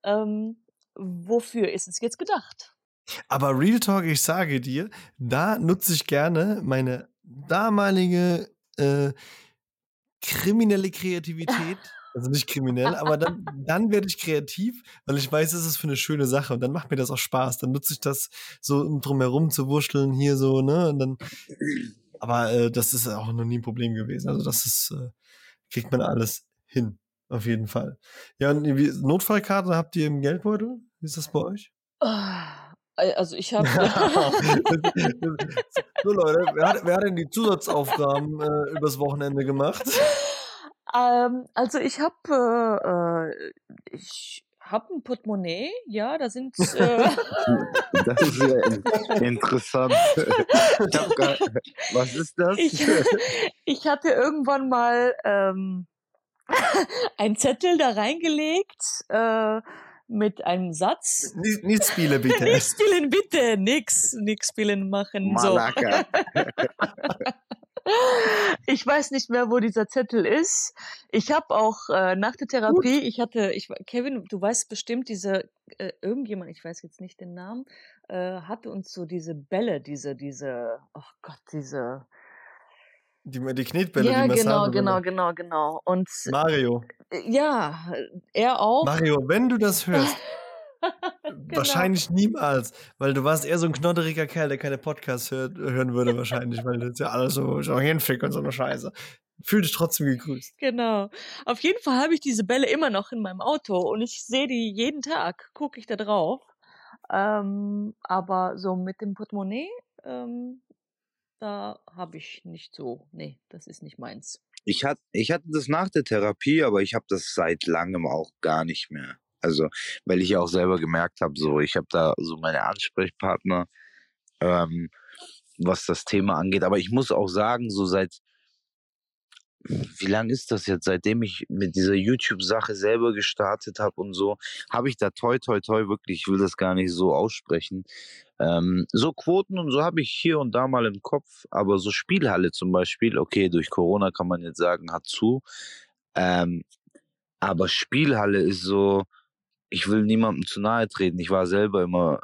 ähm, wofür ist es jetzt gedacht. Aber Real Talk, ich sage dir, da nutze ich gerne meine damalige äh, kriminelle Kreativität. Also nicht kriminell, aber dann, dann werde ich kreativ, weil ich weiß, es ist für eine schöne Sache und dann macht mir das auch Spaß. Dann nutze ich das so, um drumherum zu wuscheln, hier so, ne? Und dann, aber äh, das ist auch noch nie ein Problem gewesen. Also das ist, äh, kriegt man alles hin, auf jeden Fall. Ja, und Notfallkarte habt ihr im Geldbeutel? Wie ist das bei euch? Ah, Also ich habe. so Leute, wer hat, wer hat denn die Zusatzaufgaben äh, übers Wochenende gemacht? ähm, also ich habe äh, ich habe ein Portemonnaie, ja, da sind äh, Das ist ja in interessant. Gar, was ist das? ich, ich hatte irgendwann mal ähm, einen Zettel da reingelegt äh, mit einem Satz. Nicht, nicht Spiele, bitte. Nicht spielen, bitte, nix, nix spielen machen. So. Malaka. Ich weiß nicht mehr, wo dieser Zettel ist. Ich habe auch äh, nach der Therapie, ich hatte, ich Kevin, du weißt bestimmt, diese äh, irgendjemand, ich weiß jetzt nicht den Namen, äh, hatte uns so diese Bälle, diese, diese, oh Gott, diese. Die, die Knetbälle, ja, die genau, Massage. genau, genau, genau. Und Mario. äh, ja, er auch. Mario, wenn du das hörst, Genau. wahrscheinlich niemals, weil du warst eher so ein knodderiger Kerl, der keine Podcasts hört, hören würde wahrscheinlich, weil das ja alles so, so Hirnfick und so eine Scheiße. Fühl dich trotzdem gegrüßt. Genau. Auf jeden Fall habe ich diese Bälle immer noch in meinem Auto und ich sehe die jeden Tag, gucke ich da drauf. Ähm, aber so mit dem Portemonnaie, ähm, da habe ich nicht so, nee, das ist nicht meins. Ich, hat, ich hatte das nach der Therapie, aber ich habe das seit langem auch gar nicht mehr. Also, weil ich ja auch selber gemerkt habe, so, ich habe da so meine Ansprechpartner, ähm, was das Thema angeht. Aber ich muss auch sagen, so seit, wie lange ist das jetzt, seitdem ich mit dieser YouTube-Sache selber gestartet habe und so, habe ich da toi, toi, toi, wirklich, ich will das gar nicht so aussprechen. Ähm, so Quoten und so habe ich hier und da mal im Kopf, aber so Spielhalle zum Beispiel, okay, durch Corona kann man jetzt sagen, hat zu. Ähm, aber Spielhalle ist so, ich will niemandem zu nahe treten. Ich war selber immer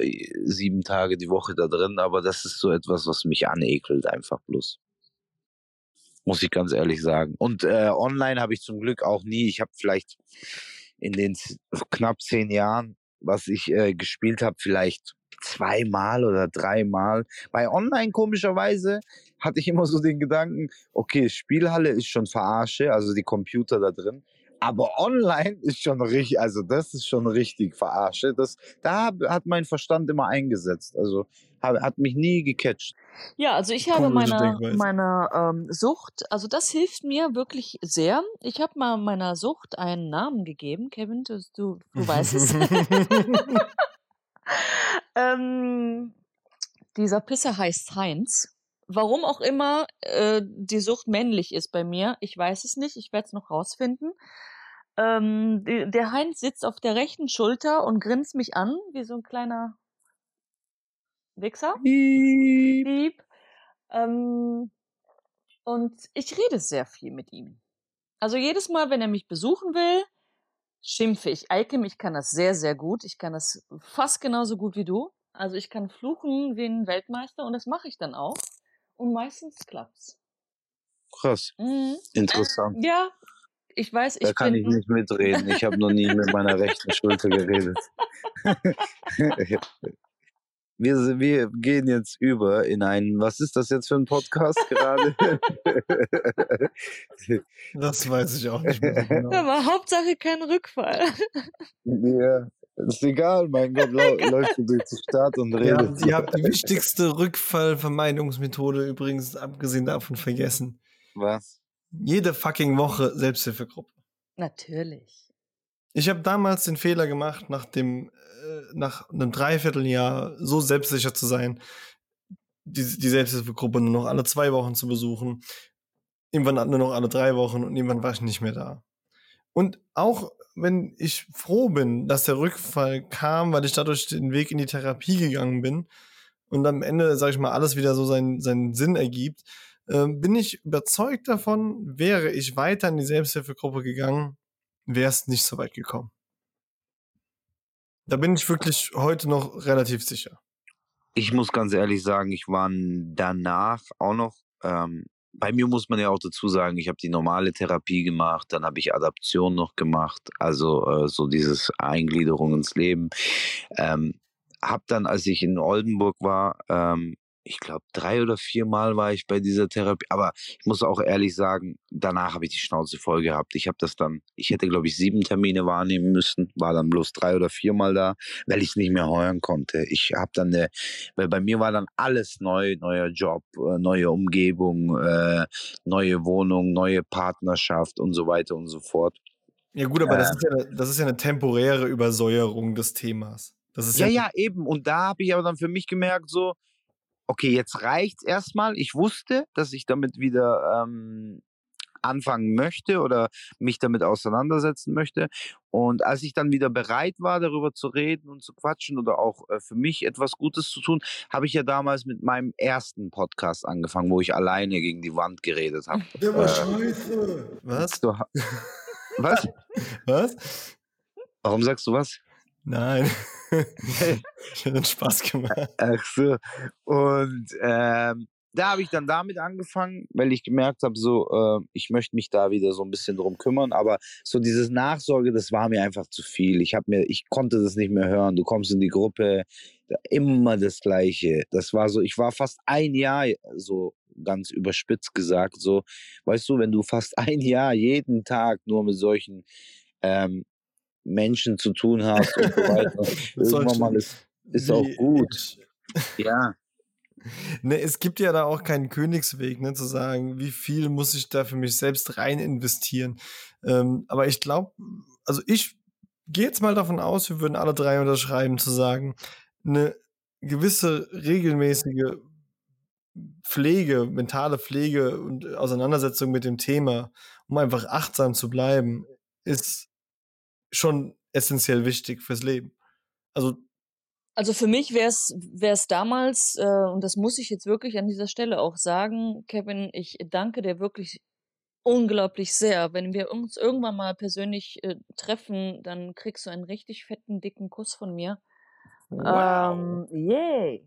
äh, sieben Tage die Woche da drin, aber das ist so etwas, was mich anekelt, einfach bloß. Muss ich ganz ehrlich sagen. Und äh, online habe ich zum Glück auch nie. Ich habe vielleicht in den knapp zehn Jahren, was ich äh, gespielt habe, vielleicht zweimal oder dreimal. Bei online komischerweise hatte ich immer so den Gedanken, okay, Spielhalle ist schon verarsche, also die Computer da drin. Aber online ist schon richtig, also das ist schon richtig verarsche. Das, da hat mein Verstand immer eingesetzt. Also hat mich nie gecatcht. Ja, also ich habe meine, meine ähm, Sucht, also das hilft mir wirklich sehr. Ich habe mal meiner Sucht einen Namen gegeben. Kevin, du, du, du weißt es. ähm, dieser Pisser heißt Heinz. Warum auch immer äh, die Sucht männlich ist bei mir, ich weiß es nicht, ich werde es noch rausfinden. Ähm, der Heinz sitzt auf der rechten Schulter und grinst mich an, wie so ein kleiner Wichser. Piep. Ähm, und ich rede sehr viel mit ihm. Also jedes Mal, wenn er mich besuchen will, schimpfe ich. Eikem, ich kann das sehr, sehr gut. Ich kann das fast genauso gut wie du. Also ich kann fluchen wie ein Weltmeister und das mache ich dann auch. Und meistens klappt's. Krass. Mhm. Interessant. Ja, ich weiß, Da ich kann bin. ich nicht mitreden. Ich habe noch nie mit meiner rechten Schulter geredet. Wir, wir gehen jetzt über in einen, was ist das jetzt für ein Podcast gerade? Das weiß ich auch nicht mehr genau. Aber Hauptsache kein Rückfall. ja, ist egal, mein Gott, läuft du durch die Stadt und redet. habt, ihr habt die wichtigste Rückfallvermeidungsmethode übrigens abgesehen davon vergessen. Was? Jede fucking Woche Selbsthilfegruppe. Natürlich. Ich habe damals den Fehler gemacht, nach dem, nach einem Dreivierteljahr so selbstsicher zu sein, die, die Selbsthilfegruppe nur noch alle zwei Wochen zu besuchen. Irgendwann nur noch alle drei Wochen und irgendwann war ich nicht mehr da. Und auch wenn ich froh bin, dass der Rückfall kam, weil ich dadurch den Weg in die Therapie gegangen bin und am Ende, sag ich mal, alles wieder so seinen, seinen Sinn ergibt, äh, bin ich überzeugt davon, wäre ich weiter in die Selbsthilfegruppe gegangen, wäre es nicht so weit gekommen. Da bin ich wirklich heute noch relativ sicher. Ich muss ganz ehrlich sagen, ich war danach auch noch ähm, bei mir muss man ja auch dazu sagen, ich habe die normale Therapie gemacht, dann habe ich Adaption noch gemacht, also äh, so dieses Eingliederung ins Leben. Ähm, habe dann, als ich in Oldenburg war, ähm, ich glaube, drei oder vier Mal war ich bei dieser Therapie. Aber ich muss auch ehrlich sagen, danach habe ich die Schnauze voll gehabt. Ich habe das dann, ich hätte, glaube ich, sieben Termine wahrnehmen müssen, war dann bloß drei oder vier Mal da, weil ich es nicht mehr heuern konnte. Ich habe dann, eine, weil bei mir war dann alles neu, neuer Job, äh, neue Umgebung, äh, neue Wohnung, neue Partnerschaft und so weiter und so fort. Ja gut, aber äh, das, ist ja, das ist ja eine temporäre Übersäuerung des Themas. ja, ja, eben. Und da habe ich aber dann für mich gemerkt, so, okay, jetzt reicht's erstmal. Ich wusste, dass ich damit wieder ähm, anfangen möchte oder mich damit auseinandersetzen möchte. Und als ich dann wieder bereit war, darüber zu reden und zu quatschen oder auch äh, für mich etwas Gutes zu tun, habe ich ja damals mit meinem ersten Podcast angefangen, wo ich alleine gegen die Wand geredet habe. Der war äh, scheiße. Was? Du, was? Was? Warum sagst du was? Nein. ich hätte Spaß gemacht. Ach so. Und ähm, da habe ich dann damit angefangen, weil ich gemerkt habe, so, äh, ich möchte mich da wieder so ein bisschen drum kümmern, aber so dieses Nachsorge, das war mir einfach zu viel. Ich habe mir, ich konnte das nicht mehr hören. Du kommst in die Gruppe, immer das Gleiche. Das war so, ich war fast ein Jahr so ganz überspitzt gesagt, so, weißt du, wenn du fast ein Jahr jeden Tag nur mit solchen ähm, Menschen zu tun hast und so weiter. Irgendwann mal ist, ist auch gut. Ja. Ne, es gibt ja da auch keinen Königsweg, ne, zu sagen, wie viel muss ich da für mich selbst rein investieren. Ähm, aber ich glaube, also ich gehe jetzt mal davon aus, wir würden alle drei unterschreiben, zu sagen, eine gewisse regelmäßige Pflege, mentale Pflege und Auseinandersetzung mit dem Thema, um einfach achtsam zu bleiben, ist schon essentiell wichtig fürs Leben. Also also für mich wäre es damals, äh, und das muss ich jetzt wirklich an dieser Stelle auch sagen, Kevin, ich danke dir wirklich unglaublich sehr. Wenn wir uns irgendwann mal persönlich äh, treffen, dann kriegst du einen richtig fetten, dicken Kuss von mir. Wow. Ähm, yay.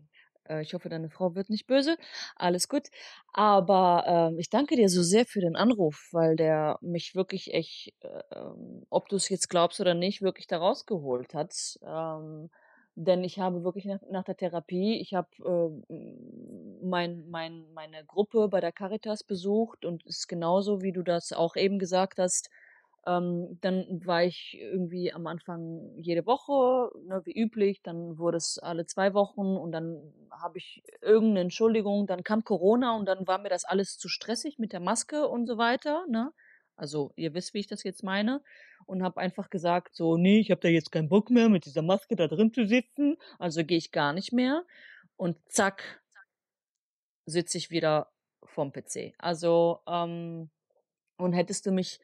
Äh, ich hoffe, deine Frau wird nicht böse. Alles gut. Aber ähm, ich danke dir so sehr für den Anruf, weil der mich wirklich echt, äh, ähm, ob du es jetzt glaubst oder nicht, wirklich da rausgeholt hat. Ähm, denn ich habe wirklich nach, nach der Therapie, ich habe äh, mein, mein, meine Gruppe bei der Caritas besucht und es ist genauso, wie du das auch eben gesagt hast, ähm, dann war ich irgendwie am Anfang jede Woche, ne, wie üblich, dann wurde es alle zwei Wochen und dann habe ich irgendeine Entschuldigung, dann kam Corona und dann war mir das alles zu stressig mit der Maske und so weiter, ne? Also ihr wisst, wie ich das jetzt meine. Und habe einfach gesagt, so, nee, ich habe da jetzt keinen Bock mehr, mit dieser Maske da drin zu sitzen. Also gehe ich gar nicht mehr. Und zack, sitze ich wieder vorm PC. Also, ähm, und hättest du mich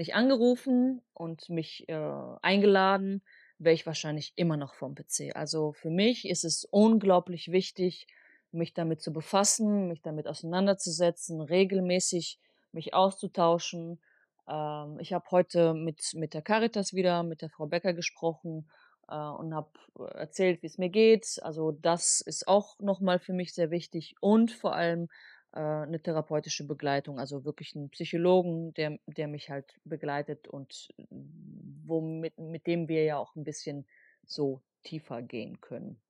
nicht angerufen und mich äh, eingeladen, wäre ich wahrscheinlich immer noch vom PC. Also für mich ist es unglaublich wichtig, mich damit zu befassen, mich damit auseinanderzusetzen, regelmäßig mich auszutauschen. Ähm, ich habe heute mit, mit der Caritas wieder, mit der Frau Becker gesprochen äh, und habe erzählt, wie es mir geht. Also das ist auch nochmal für mich sehr wichtig und vor allem äh, eine therapeutische Begleitung, also wirklich einen Psychologen, der, der mich halt begleitet und womit, mit dem wir ja auch ein bisschen so tiefer gehen können.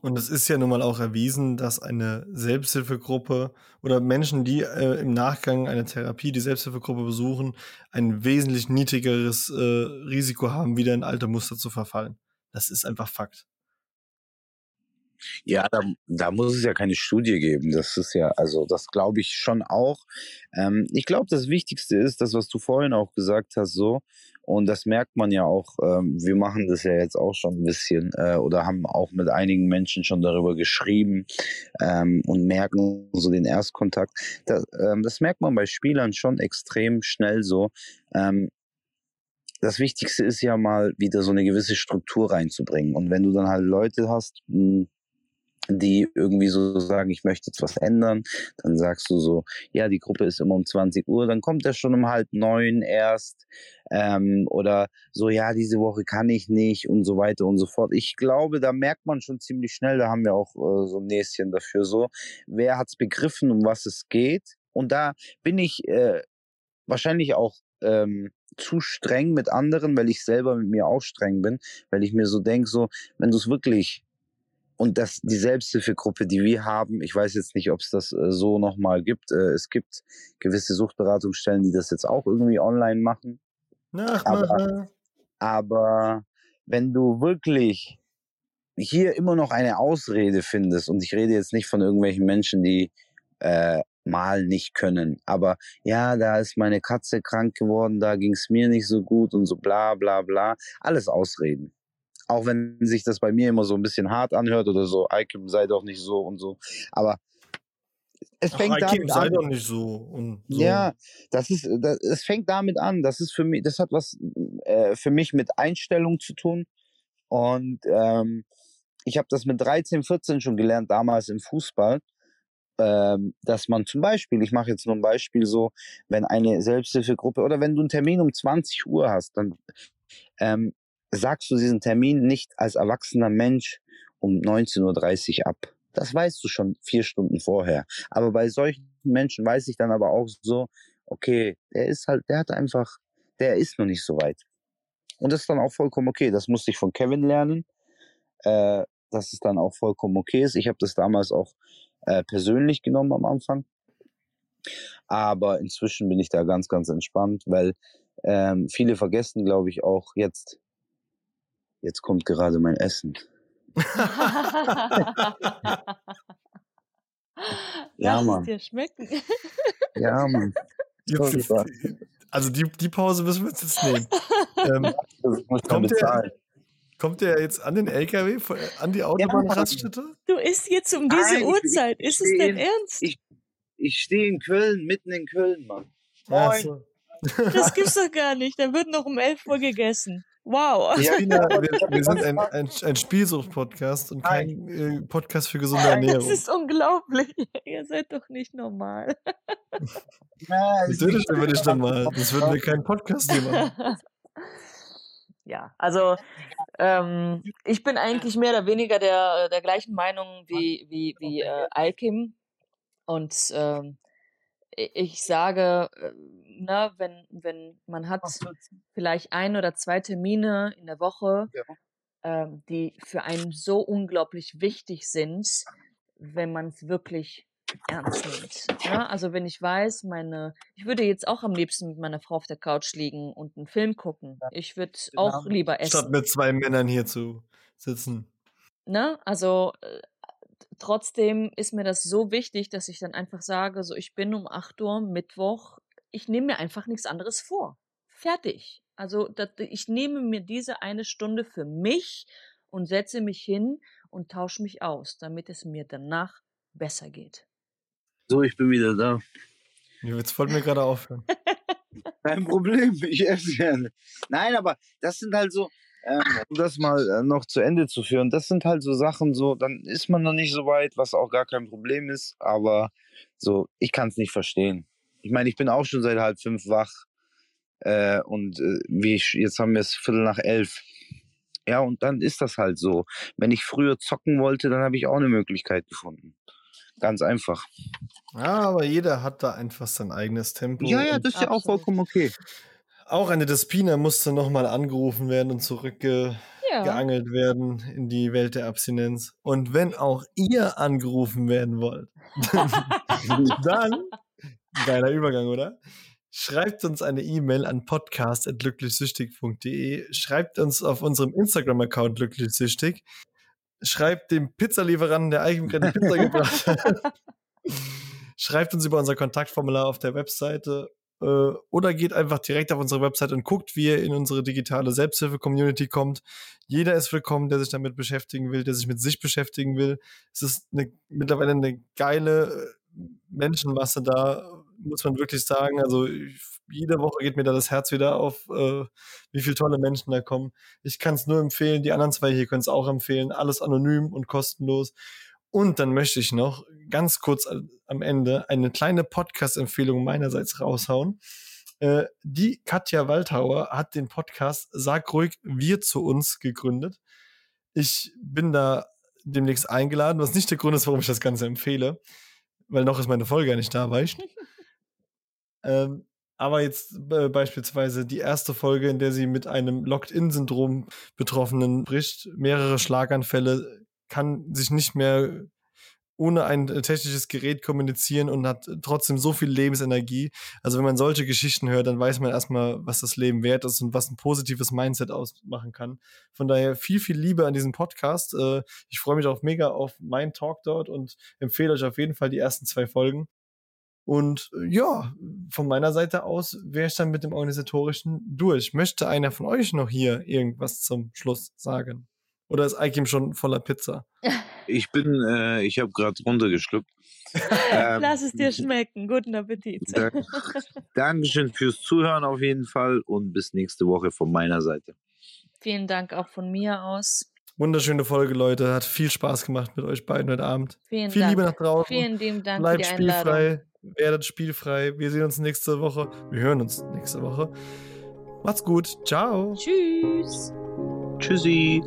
Und es ist ja nun mal auch erwiesen, dass eine Selbsthilfegruppe oder Menschen, die äh, im Nachgang einer Therapie die Selbsthilfegruppe besuchen, ein wesentlich niedrigeres äh, Risiko haben, wieder in alte Muster zu verfallen. Das ist einfach Fakt. Ja, da, da muss es ja keine Studie geben. Das ist ja, also das glaube ich schon auch. Ähm, ich glaube, das Wichtigste ist das, was du vorhin auch gesagt hast, so. Und das merkt man ja auch. Ähm, wir machen das ja jetzt auch schon ein bisschen äh, oder haben auch mit einigen Menschen schon darüber geschrieben ähm, und merken so den Erstkontakt. Das, ähm, das merkt man bei Spielern schon extrem schnell so. Ähm, das Wichtigste ist ja mal wieder so eine gewisse Struktur reinzubringen. Und wenn du dann halt Leute hast, hm, die irgendwie so sagen, ich möchte jetzt was ändern, dann sagst du so, ja, die Gruppe ist immer um 20 Uhr, dann kommt er schon um halb neun erst ähm, oder so, ja, diese Woche kann ich nicht und so weiter und so fort. Ich glaube, da merkt man schon ziemlich schnell, da haben wir auch äh, so ein Näschen dafür so, wer hat's begriffen, um was es geht und da bin ich äh, wahrscheinlich auch ähm, zu streng mit anderen, weil ich selber mit mir auch streng bin, weil ich mir so denke, so, wenn du es wirklich und das die Selbsthilfegruppe, die wir haben, ich weiß jetzt nicht, ob es das äh, so nochmal gibt. Äh, es gibt gewisse Suchtberatungsstellen, die das jetzt auch irgendwie online machen. Aber, aber wenn du wirklich hier immer noch eine Ausrede findest, und ich rede jetzt nicht von irgendwelchen Menschen, die äh, mal nicht können, aber ja, da ist meine Katze krank geworden, da ging es mir nicht so gut und so bla bla bla, alles Ausreden. Auch wenn sich das bei mir immer so ein bisschen hart anhört oder so, Ikem sei doch nicht so und so. Aber es fängt Ach, damit sei an. doch nicht so, und so. Ja, das ist, das, es fängt damit an. Das ist für mich, das hat was äh, für mich mit Einstellung zu tun. Und ähm, ich habe das mit 13, 14 schon gelernt, damals im Fußball, ähm, dass man zum Beispiel, ich mache jetzt nur ein Beispiel so, wenn eine Selbsthilfegruppe oder wenn du einen Termin um 20 Uhr hast, dann ähm, sagst du diesen Termin nicht als erwachsener Mensch um 19.30 Uhr ab. Das weißt du schon vier Stunden vorher. Aber bei solchen Menschen weiß ich dann aber auch so, okay, der ist halt, der hat einfach, der ist noch nicht so weit. Und das ist dann auch vollkommen okay. Das musste ich von Kevin lernen, äh, dass es dann auch vollkommen okay ist. Ich habe das damals auch äh, persönlich genommen am Anfang. Aber inzwischen bin ich da ganz, ganz entspannt, weil ähm, viele vergessen, glaube ich, auch jetzt, jetzt kommt gerade mein Essen. ja, Lass Mann. es dir schmecken. Ja, Mann. Jetzt, also die, die Pause müssen wir uns jetzt nehmen. Ähm, kommt, der, kommt der jetzt an den LKW, an die Autobahnraststätte? Du isst jetzt um diese Nein, Uhrzeit. Ich, ich ist es denn ernst? Ich, ich stehe in Köln, mitten in Köln, Mann. Moin. So. Das gibt's doch gar nicht. Da wird noch um 11 Uhr gegessen. Wow. Ja, wir, wir, sind ein, ein, ein Spielsucht-Podcast und kein äh, Podcast für gesunde Ernährung. Das ist unglaublich. Ihr seid doch nicht normal. Natürlich sind wir nicht normal. Das würden wir keinen Podcast machen. Ja, also ähm, ich bin eigentlich mehr oder weniger der, der gleichen Meinung wie, wie, wie äh, Alkim. Und ähm, ich sage, äh, ne, wenn, wenn man hat vielleicht ein oder zwei Termine in der Woche, ja. ähm, die für einen so unglaublich wichtig sind, wenn man es wirklich ernst nimmt. Ja, ne? also wenn ich weiß, meine, ich würde jetzt auch am liebsten mit meiner Frau auf der Couch liegen und einen Film gucken. Ich würde genau. auch lieber essen. Statt mit zwei Männern hier zu sitzen. Ne? Also äh, trotzdem ist mir das so wichtig, dass ich dann einfach sage, so ich bin um 8 Uhr Mittwoch ich nehme mir einfach nichts anderes vor. Fertig. Also das, ich nehme mir diese eine Stunde für mich und setze mich hin und tausche mich aus, damit es mir danach besser geht. So, ich bin wieder da. Jetzt wollten wir gerade aufhören. Kein Problem, ich esse gerne. Nein, aber das sind halt so, ähm, um das mal äh, noch zu Ende zu führen, das sind halt so Sachen, so, dann ist man noch nicht so weit, was auch gar kein Problem ist, aber so, ich kann es nicht verstehen. Ich meine, ich bin auch schon seit halb fünf wach. Äh, und äh, wie ich, jetzt haben wir es Viertel nach elf. Ja, und dann ist das halt so. Wenn ich früher zocken wollte, dann habe ich auch eine Möglichkeit gefunden. Ganz einfach. Ja, aber jeder hat da einfach sein eigenes Tempo. Ja, ja, das ist ja auch vollkommen okay. Auch eine Despina musste nochmal angerufen werden und zurückgeangelt ja. werden in die Welt der Abstinenz. Und wenn auch ihr angerufen werden wollt, dann Geiler Übergang, oder? Schreibt uns eine E-Mail an podcast.glücklichsüchtig.de. Schreibt uns auf unserem Instagram-Account glücklichsüchtig. schreibt dem Pizzalieferanten, der eigentlich gerade die Pizza gebracht hat. Schreibt uns über unser Kontaktformular auf der Webseite äh, oder geht einfach direkt auf unsere Website und guckt, wie ihr in unsere digitale Selbsthilfe-Community kommt. Jeder ist willkommen, der sich damit beschäftigen will, der sich mit sich beschäftigen will. Es ist eine, mittlerweile eine geile Menschenmasse da, muss man wirklich sagen. Also jede Woche geht mir da das Herz wieder auf, äh, wie viele tolle Menschen da kommen. Ich kann es nur empfehlen, die anderen zwei hier können es auch empfehlen. Alles anonym und kostenlos. Und dann möchte ich noch ganz kurz am Ende eine kleine Podcast-Empfehlung meinerseits raushauen. Äh, die Katja Waldhauer hat den Podcast Sag ruhig wir zu uns gegründet. Ich bin da demnächst eingeladen, was nicht der Grund ist, warum ich das Ganze empfehle, weil noch ist meine Folge nicht da, weißt ähm, aber jetzt äh, beispielsweise die erste Folge, in der sie mit einem Locked-In-Syndrom Betroffenen bricht, mehrere Schlaganfälle, kann sich nicht mehr ohne ein äh, technisches Gerät kommunizieren und hat trotzdem so viel Lebensenergie. Also wenn man solche Geschichten hört, dann weiß man erstmal, was das Leben wert ist und was ein positives Mindset ausmachen kann. Von daher viel, viel Liebe an diesem Podcast. Äh, ich freue mich auch mega auf meinen Talk dort und empfehle euch auf jeden Fall die ersten zwei Folgen. Und äh, ja, von meiner Seite aus wäre ich dann mit dem Organisatorischen durch. Möchte einer von euch noch hier irgendwas zum Schluss sagen? Oder ist Aikim schon voller Pizza? Ich bin, äh, ich habe gerade runtergeschluckt. ähm, Lass es dir schmecken. Guten Appetit. Dank, Dankeschön fürs Zuhören auf jeden Fall und bis nächste Woche von meiner Seite. Vielen Dank auch von mir aus. Wunderschöne Folge, Leute. Hat viel Spaß gemacht mit euch beiden heute Abend. Vielen viel Dank. Liebe nach draußen. Vielen lieben Dank Bleibt für die Einladung. spielfrei. Werdet spielfrei. Wir sehen uns nächste Woche. Wir hören uns nächste Woche. Macht's gut. Ciao. Tschüss. Tschüssi.